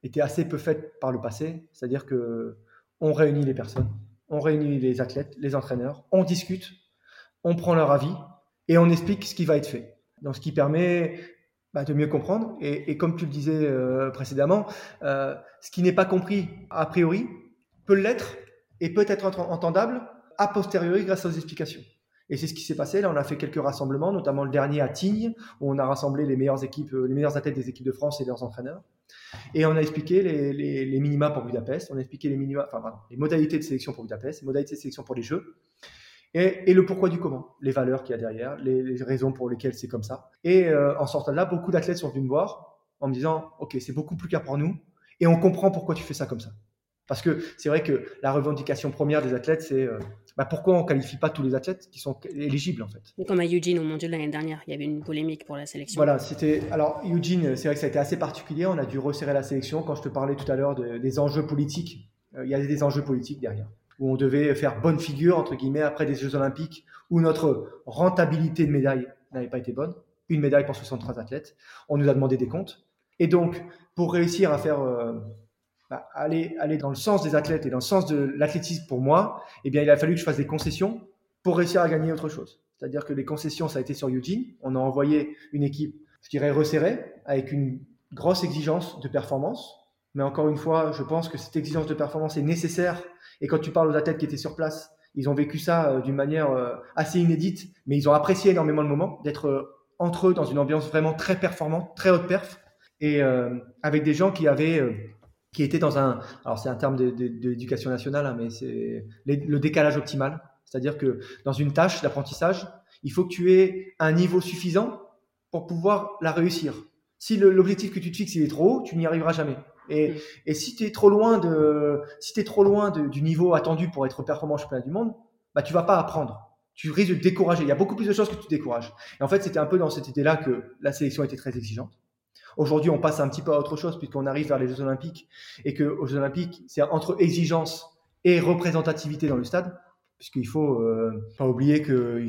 été assez peu faites par le passé, c'est-à-dire que on réunit les personnes, on réunit les athlètes, les entraîneurs, on discute, on prend leur avis et on explique ce qui va être fait. Donc, ce qui permet bah, de mieux comprendre. Et, comme tu le disais euh, précédemment, euh, ce qui n'est pas compris a priori peut l'être et peut être entendable a posteriori grâce aux explications. Et c'est ce qui s'est passé. Là, on a fait quelques rassemblements, notamment le dernier à Tignes, où on a rassemblé les meilleures équipes, les meilleurs athlètes des équipes de France et leurs entraîneurs. Et on a expliqué les, minima pour Budapest, on a expliqué les modalités de sélection pour Budapest, les modalités de sélection pour les Jeux, et, le pourquoi du comment, les valeurs qu'il y a derrière, les, raisons pour lesquelles c'est comme ça. Et euh, en sortant de là, beaucoup d'athlètes sont venus me voir en me disant, ok, c'est beaucoup plus clair pour nous, et on comprend pourquoi tu fais ça comme ça. Parce que c'est vrai que la revendication première des athlètes, c'est euh, bah, pourquoi on ne qualifie pas tous les athlètes qui sont éligibles en fait? Comme à Eugene au Mondial l'année dernière, il y avait une polémique pour la sélection. Voilà, c'était. Alors Eugene, c'est vrai que ça a été assez particulier. On a dû resserrer la sélection. Quand je te parlais tout à l'heure des enjeux politiques, euh, il y a des enjeux politiques derrière où on devait faire bonne figure entre guillemets après des Jeux Olympiques où notre rentabilité de médaille n'avait pas été bonne. Une médaille pour 63 athlètes. On nous a demandé des comptes. Et donc, pour réussir à faire euh, bah, aller, aller dans le sens des athlètes et dans le sens de l'athlétisme pour moi, eh bien, il a fallu que je fasse des concessions pour réussir à gagner autre chose. C'est-à-dire que les concessions, ça a été sur Eugene. On a envoyé une équipe, je dirais, resserrée, avec une grosse exigence de performance. Mais encore une fois, je pense que cette exigence de performance est nécessaire. Et quand tu parles aux athlètes qui étaient sur place, ils ont vécu ça euh, d'une manière euh, assez inédite, mais ils ont apprécié énormément le moment d'être euh, entre eux dans une ambiance vraiment très performante, très haute perf, et avec des gens qui avaient qui était dans un, alors c'est un terme d'éducation nationale, hein, mais c'est le décalage optimal. C'est-à-dire que dans une tâche d'apprentissage, il faut que tu aies un niveau suffisant pour pouvoir la réussir. Si l'objectif que tu te fixes il est trop haut, tu n'y arriveras jamais. Et, et si tu es trop loin, de, si es trop loin du niveau attendu pour être performant au championnat du monde, bah, tu vas pas apprendre. Tu risques de te décourager. Il y a beaucoup plus de choses que tu te décourages. Et en fait, c'était un peu dans cette idée-là que la sélection était très exigeante. Aujourd'hui, on passe un petit peu à autre chose puisqu'on arrive vers les Jeux Olympiques et que aux Jeux Olympiques, c'est entre exigence et représentativité dans le stade, puisqu'il faut euh, pas oublier que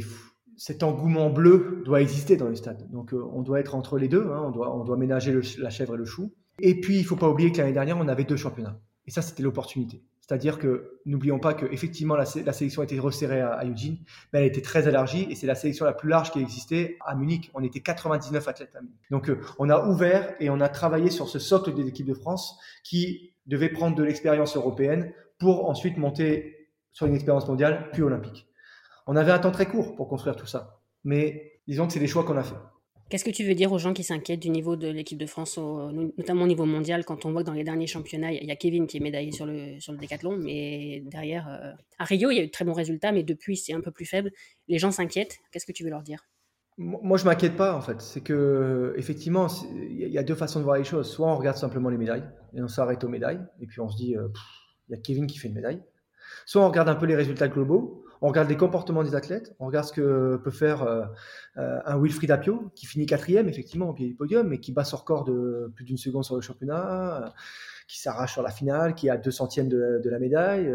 cet engouement bleu doit exister dans le stade. Donc, euh, on doit être entre les deux. Hein. on doit on doit ménager la chèvre et le chou. Et puis, il faut pas oublier que l'année dernière, on avait deux championnats. Et ça, c'était l'opportunité. C'est-à-dire que n'oublions pas qu'effectivement, la, la sélection a été resserrée à, Eugene, mais elle était très élargie et c'est la sélection la plus large qui a existé à Munich. On était 99 athlètes à Munich. Donc, euh, on a ouvert et on a travaillé sur ce socle des équipes de France qui devait prendre de l'expérience européenne pour ensuite monter sur une expérience mondiale puis olympique. On avait un temps très court pour construire tout ça, mais disons que c'est des choix qu'on a fait. Qu'est-ce que tu veux dire aux gens qui s'inquiètent du niveau de l'équipe de France, notamment au niveau mondial, quand on voit que dans les derniers championnats, il y a Kevin qui est médaillé sur le, sur le décathlon, mais derrière, euh, à Rio, il y a eu de très bons résultats, mais depuis, c'est un peu plus faible. Les gens s'inquiètent. Qu'est-ce que tu veux leur dire? Moi, je m'inquiète pas en fait. C'est que effectivement, il y a deux façons de voir les choses. Soit on regarde simplement les médailles et on s'arrête aux médailles, et puis on se dit, euh, il y a Kevin qui fait une médaille. Soit on regarde un peu les résultats globaux, on regarde les comportements des athlètes, on regarde ce que peut faire euh, euh, un Wilfried Apio, qui finit quatrième, effectivement, au pied du podium, mais qui bat son record de plus d'une seconde sur le championnat, euh, qui s'arrache sur la finale, qui a deux centièmes de, la médaille.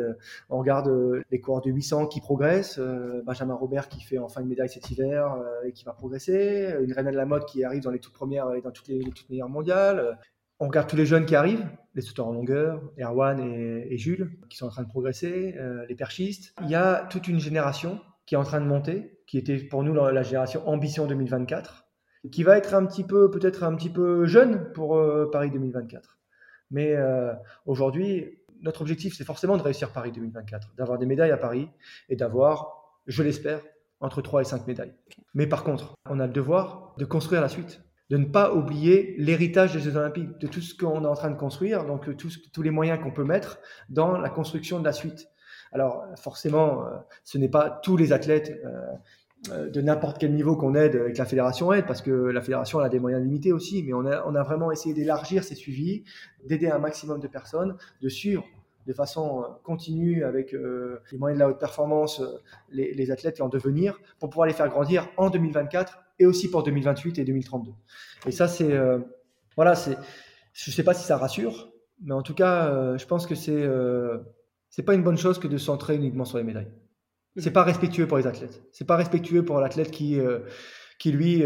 on regarde les coureurs de 800 qui progressent, Benjamin Robert qui fait enfin une médaille cet hiver et qui va progresser, une René de la mode qui arrive dans les toutes premières et dans toutes les toutes meilleures mondiales, on regarde tous les jeunes qui arrivent, les sauteurs en longueur, Erwan et, Jules, qui sont en train de progresser, euh, les perchistes. Il y a toute une génération qui est en train de monter, qui était pour nous la, génération Ambition 2024, qui va être un petit peu, peut-être un petit peu jeune pour euh, Paris 2024. Mais euh, aujourd'hui, notre objectif, c'est forcément de réussir Paris 2024, d'avoir des médailles à Paris et d'avoir, je l'espère, entre 3 et 5 médailles. Mais par contre, on a le devoir de construire la suite de ne pas oublier l'héritage des Jeux Olympiques, de tout ce qu'on est en train de construire, donc tous, les moyens qu'on peut mettre dans la construction de la suite. Alors forcément, euh, ce n'est pas tous les athlètes euh, euh, de n'importe quel niveau qu'on aide avec la fédération aide, parce que la fédération a des moyens limités aussi, mais on a, vraiment essayé d'élargir ces suivis, d'aider un maximum de personnes, de suivre de façon continue avec les moyens de la haute performance les, les athlètes en devenir pour pouvoir les faire grandir en 2024 et aussi pour 2028 et 2032. Et ça, c'est. Euh, voilà, c'est. Je ne sais pas si ça rassure, mais en tout cas, euh, je pense que c'est. Euh, c'est pas une bonne chose que de se centrer uniquement sur les médailles. C'est pas respectueux pour les athlètes. C'est pas respectueux pour l'athlète qui, qui lui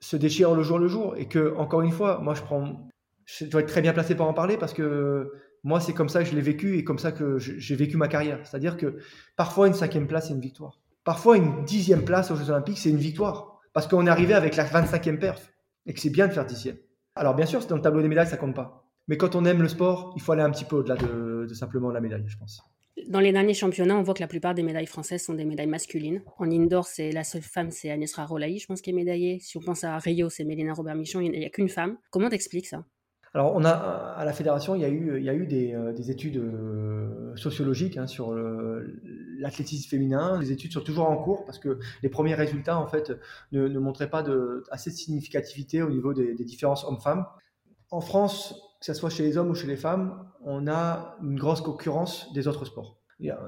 se déchire le jour le jour et que encore une fois, moi je prends, je dois être très bien placé pour en parler parce que moi c'est comme ça que je l'ai vécu et comme ça que j'ai vécu ma carrière. C'est-à-dire que parfois une cinquième place c'est une victoire. Parfois une dixième place aux Jeux Olympiques c'est une victoire parce qu'on est arrivé avec la 25e perf et que c'est bien de faire dixième. Alors bien sûr, dans le tableau des médailles, ça compte pas. Mais quand on aime le sport, il faut aller un petit peu au-delà de, simplement la médaille, je pense. Dans les derniers championnats, on voit que la plupart des médailles françaises sont des médailles masculines. En indoor, c'est la seule femme, c'est Anisra Rolaï, je pense, qui est médaillée. Si on pense à Rio, c'est Mélina Robert-Michon, il n'y a qu'une femme. Comment t'expliques ça? Alors, on a, à la fédération, il y a eu, il y a eu des, euh, études euh, sociologiques hein, sur l'athlétisme féminin. Les études sont toujours en cours parce que les premiers résultats, en fait, ne, montraient pas assez de significativité au niveau des, différences hommes-femmes. En France, que ce soit chez les hommes ou chez les femmes, on a une grosse concurrence des autres sports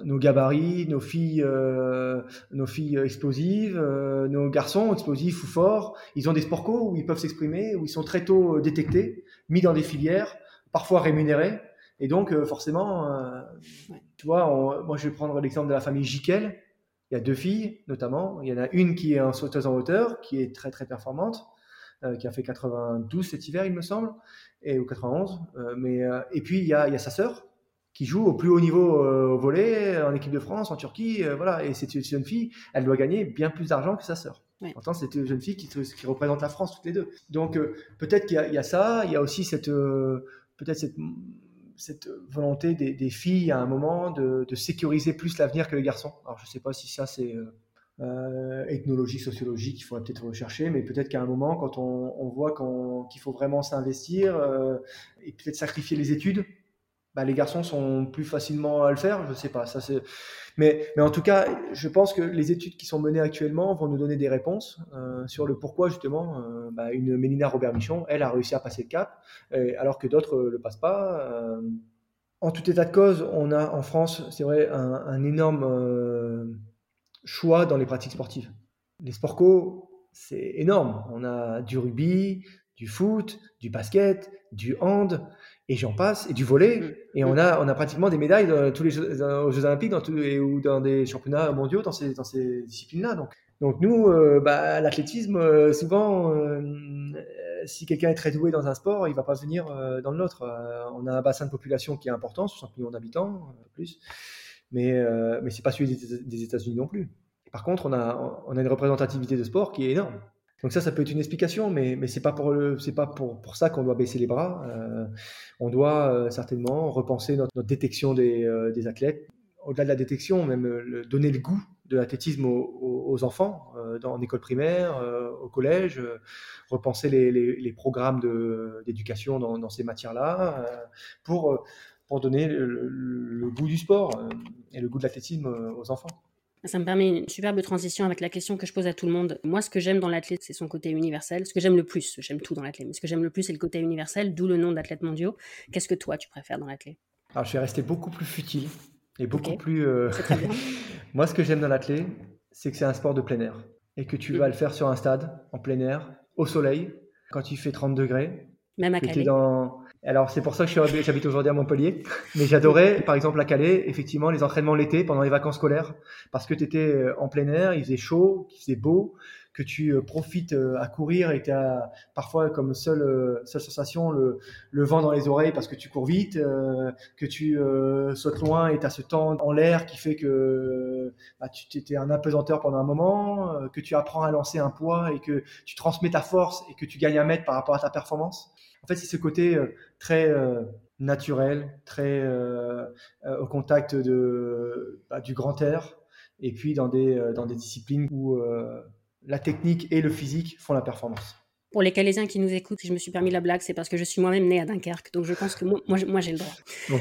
nos gabarits, nos filles, euh, nos filles explosives, nos garçons explosifs ou forts, ils ont des sports co où ils peuvent s'exprimer, où ils sont très tôt détectés mis dans des filières, parfois rémunérés. Et donc, euh, forcément, euh, tu vois, moi je vais prendre l'exemple de la famille Jiquel. Il y a deux filles, notamment. Il y en a une qui est en sauteuse en hauteur, qui est très très performante, euh, qui a fait 92 cet hiver, il me semble, et, ou 91. mais, et puis, il y a, il y a sa sœur, qui joue au plus haut niveau au volet, en équipe de France, en Turquie. voilà. Et cette jeune fille, elle doit gagner bien plus d'argent que sa sœur. Pourtant, c'est une jeune fille qui, qui, représente la France toutes les deux. Donc, euh, peut-être qu'il y, a ça. Il y a aussi cette, euh, peut-être cette, volonté des, filles à un moment de, sécuriser plus l'avenir que les garçons. Alors, je ne sais pas si ça, c'est euh, ethnologie, sociologie qu'il faudrait peut-être rechercher, mais peut-être qu'à un moment, quand on, voit qu'il faut vraiment s'investir et peut-être sacrifier les études, bah, les garçons sont plus facilement à le faire. Je sais pas. Ça, mais, mais en tout cas, je pense que les études qui sont menées actuellement vont nous donner des réponses euh, sur le pourquoi justement euh, bah, une Mélina Robert-Michon, elle a réussi à passer le cap, alors que d'autres ne le passent pas. Euh. En tout état de cause, on a en France, c'est vrai, un, énorme choix dans les pratiques sportives. Les sports co, c'est énorme. On a du rugby, du foot, du basket, du hand et j'en passe, et du volet. Mm. Et on a, on a pratiquement des médailles dans tous les Jeux, aux Jeux Olympiques dans ou dans des championnats mondiaux dans ces, dans ces disciplines-là. Donc, donc nous, euh, bah, l'athlétisme, euh, souvent, euh, si quelqu'un est très doué dans un sport, il va pas venir dans l'autre. on a un bassin de population qui est important, 60 millions d'habitants, plus, mais, mais c'est pas celui des États-Unis non plus. Par contre, on a, on a une représentativité de sport qui est énorme. Donc ça, ça peut être une explication, mais, mais ce n'est pas, pour, ça qu'on doit baisser les bras. Euh, on doit euh, certainement repenser notre, détection des, euh, des athlètes. Au-delà de la détection, même donner le goût de l'athlétisme aux, enfants, dans, en école primaire, au collège, repenser les, programmes d'éducation dans, ces matières-là, pour, donner le, goût du sport et le goût de l'athlétisme aux enfants. Ça me permet une superbe transition avec la question que je pose à tout le monde. Moi, ce que j'aime dans l'athlète, c'est son côté universel. Ce que j'aime le plus, j'aime tout dans l'athlète, mais ce que j'aime le plus, c'est le côté universel, d'où le nom d'athlète mondiaux. Qu'est-ce que toi, tu préfères dans l'athlète? Alors, je vais rester beaucoup plus futile. Et beaucoup plus. Euh, très bien. Moi, ce que j'aime dans l'athlé, c'est que c'est un sport de plein air. Et que tu vas le faire sur un stade, en plein air, au soleil, quand il fait 30 degrés. Même à Calais. Dans... Alors, c'est pour ça que j'habite aujourd'hui à Montpellier. Mais j'adorais, par exemple, à Calais, effectivement, les entraînements l'été, pendant les vacances scolaires. Parce que tu étais euh, en plein air, il faisait chaud, il faisait beau que tu euh, profites euh, à courir et tu as parfois comme seule, euh, seule sensation le, le, vent dans les oreilles parce que tu cours vite, que tu sautes loin et tu as ce temps en l'air qui fait que bah, tu étais un apesanteur pendant un moment, que tu apprends à lancer un poids et que tu transmets ta force et que tu gagnes un mètre par rapport à ta performance. En fait, c'est ce côté très naturel, très au contact de, bah, du grand air et puis dans des, dans des disciplines où la technique et le physique font la performance. Pour les Calaisiens qui nous écoutent, si je me suis permis la blague, c'est parce que je suis moi-même né à Dunkerque. Donc je pense que moi, moi, j'ai le droit.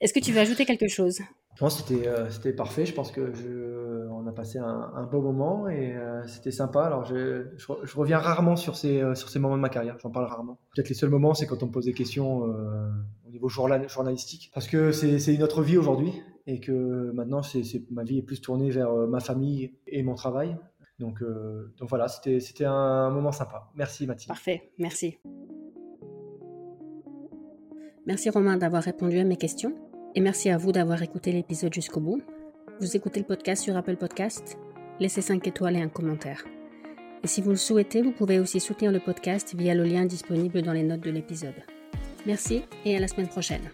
Est-ce que tu veux ajouter quelque chose? Je pense que euh, c'était parfait. Je pense que on a passé un, beau moment et euh, c'était sympa. Alors je, reviens rarement sur ces, euh, sur ces moments de ma carrière. J'en parle rarement. Peut-être les seuls moments, c'est quand on me pose des questions au niveau journalistique. Parce que c'est une autre vie aujourd'hui et que maintenant, ma vie est plus tournée vers ma famille et mon travail. Donc, euh, donc voilà, c'était un moment sympa. Merci Mathilde. Parfait, merci. Merci Romain d'avoir répondu à mes questions et merci à vous d'avoir écouté l'épisode jusqu'au bout. Vous écoutez le podcast sur Apple Podcast? Laissez 5 étoiles et un commentaire. Et si vous le souhaitez, vous pouvez aussi soutenir le podcast via le lien disponible dans les notes de l'épisode. Merci et à la semaine prochaine.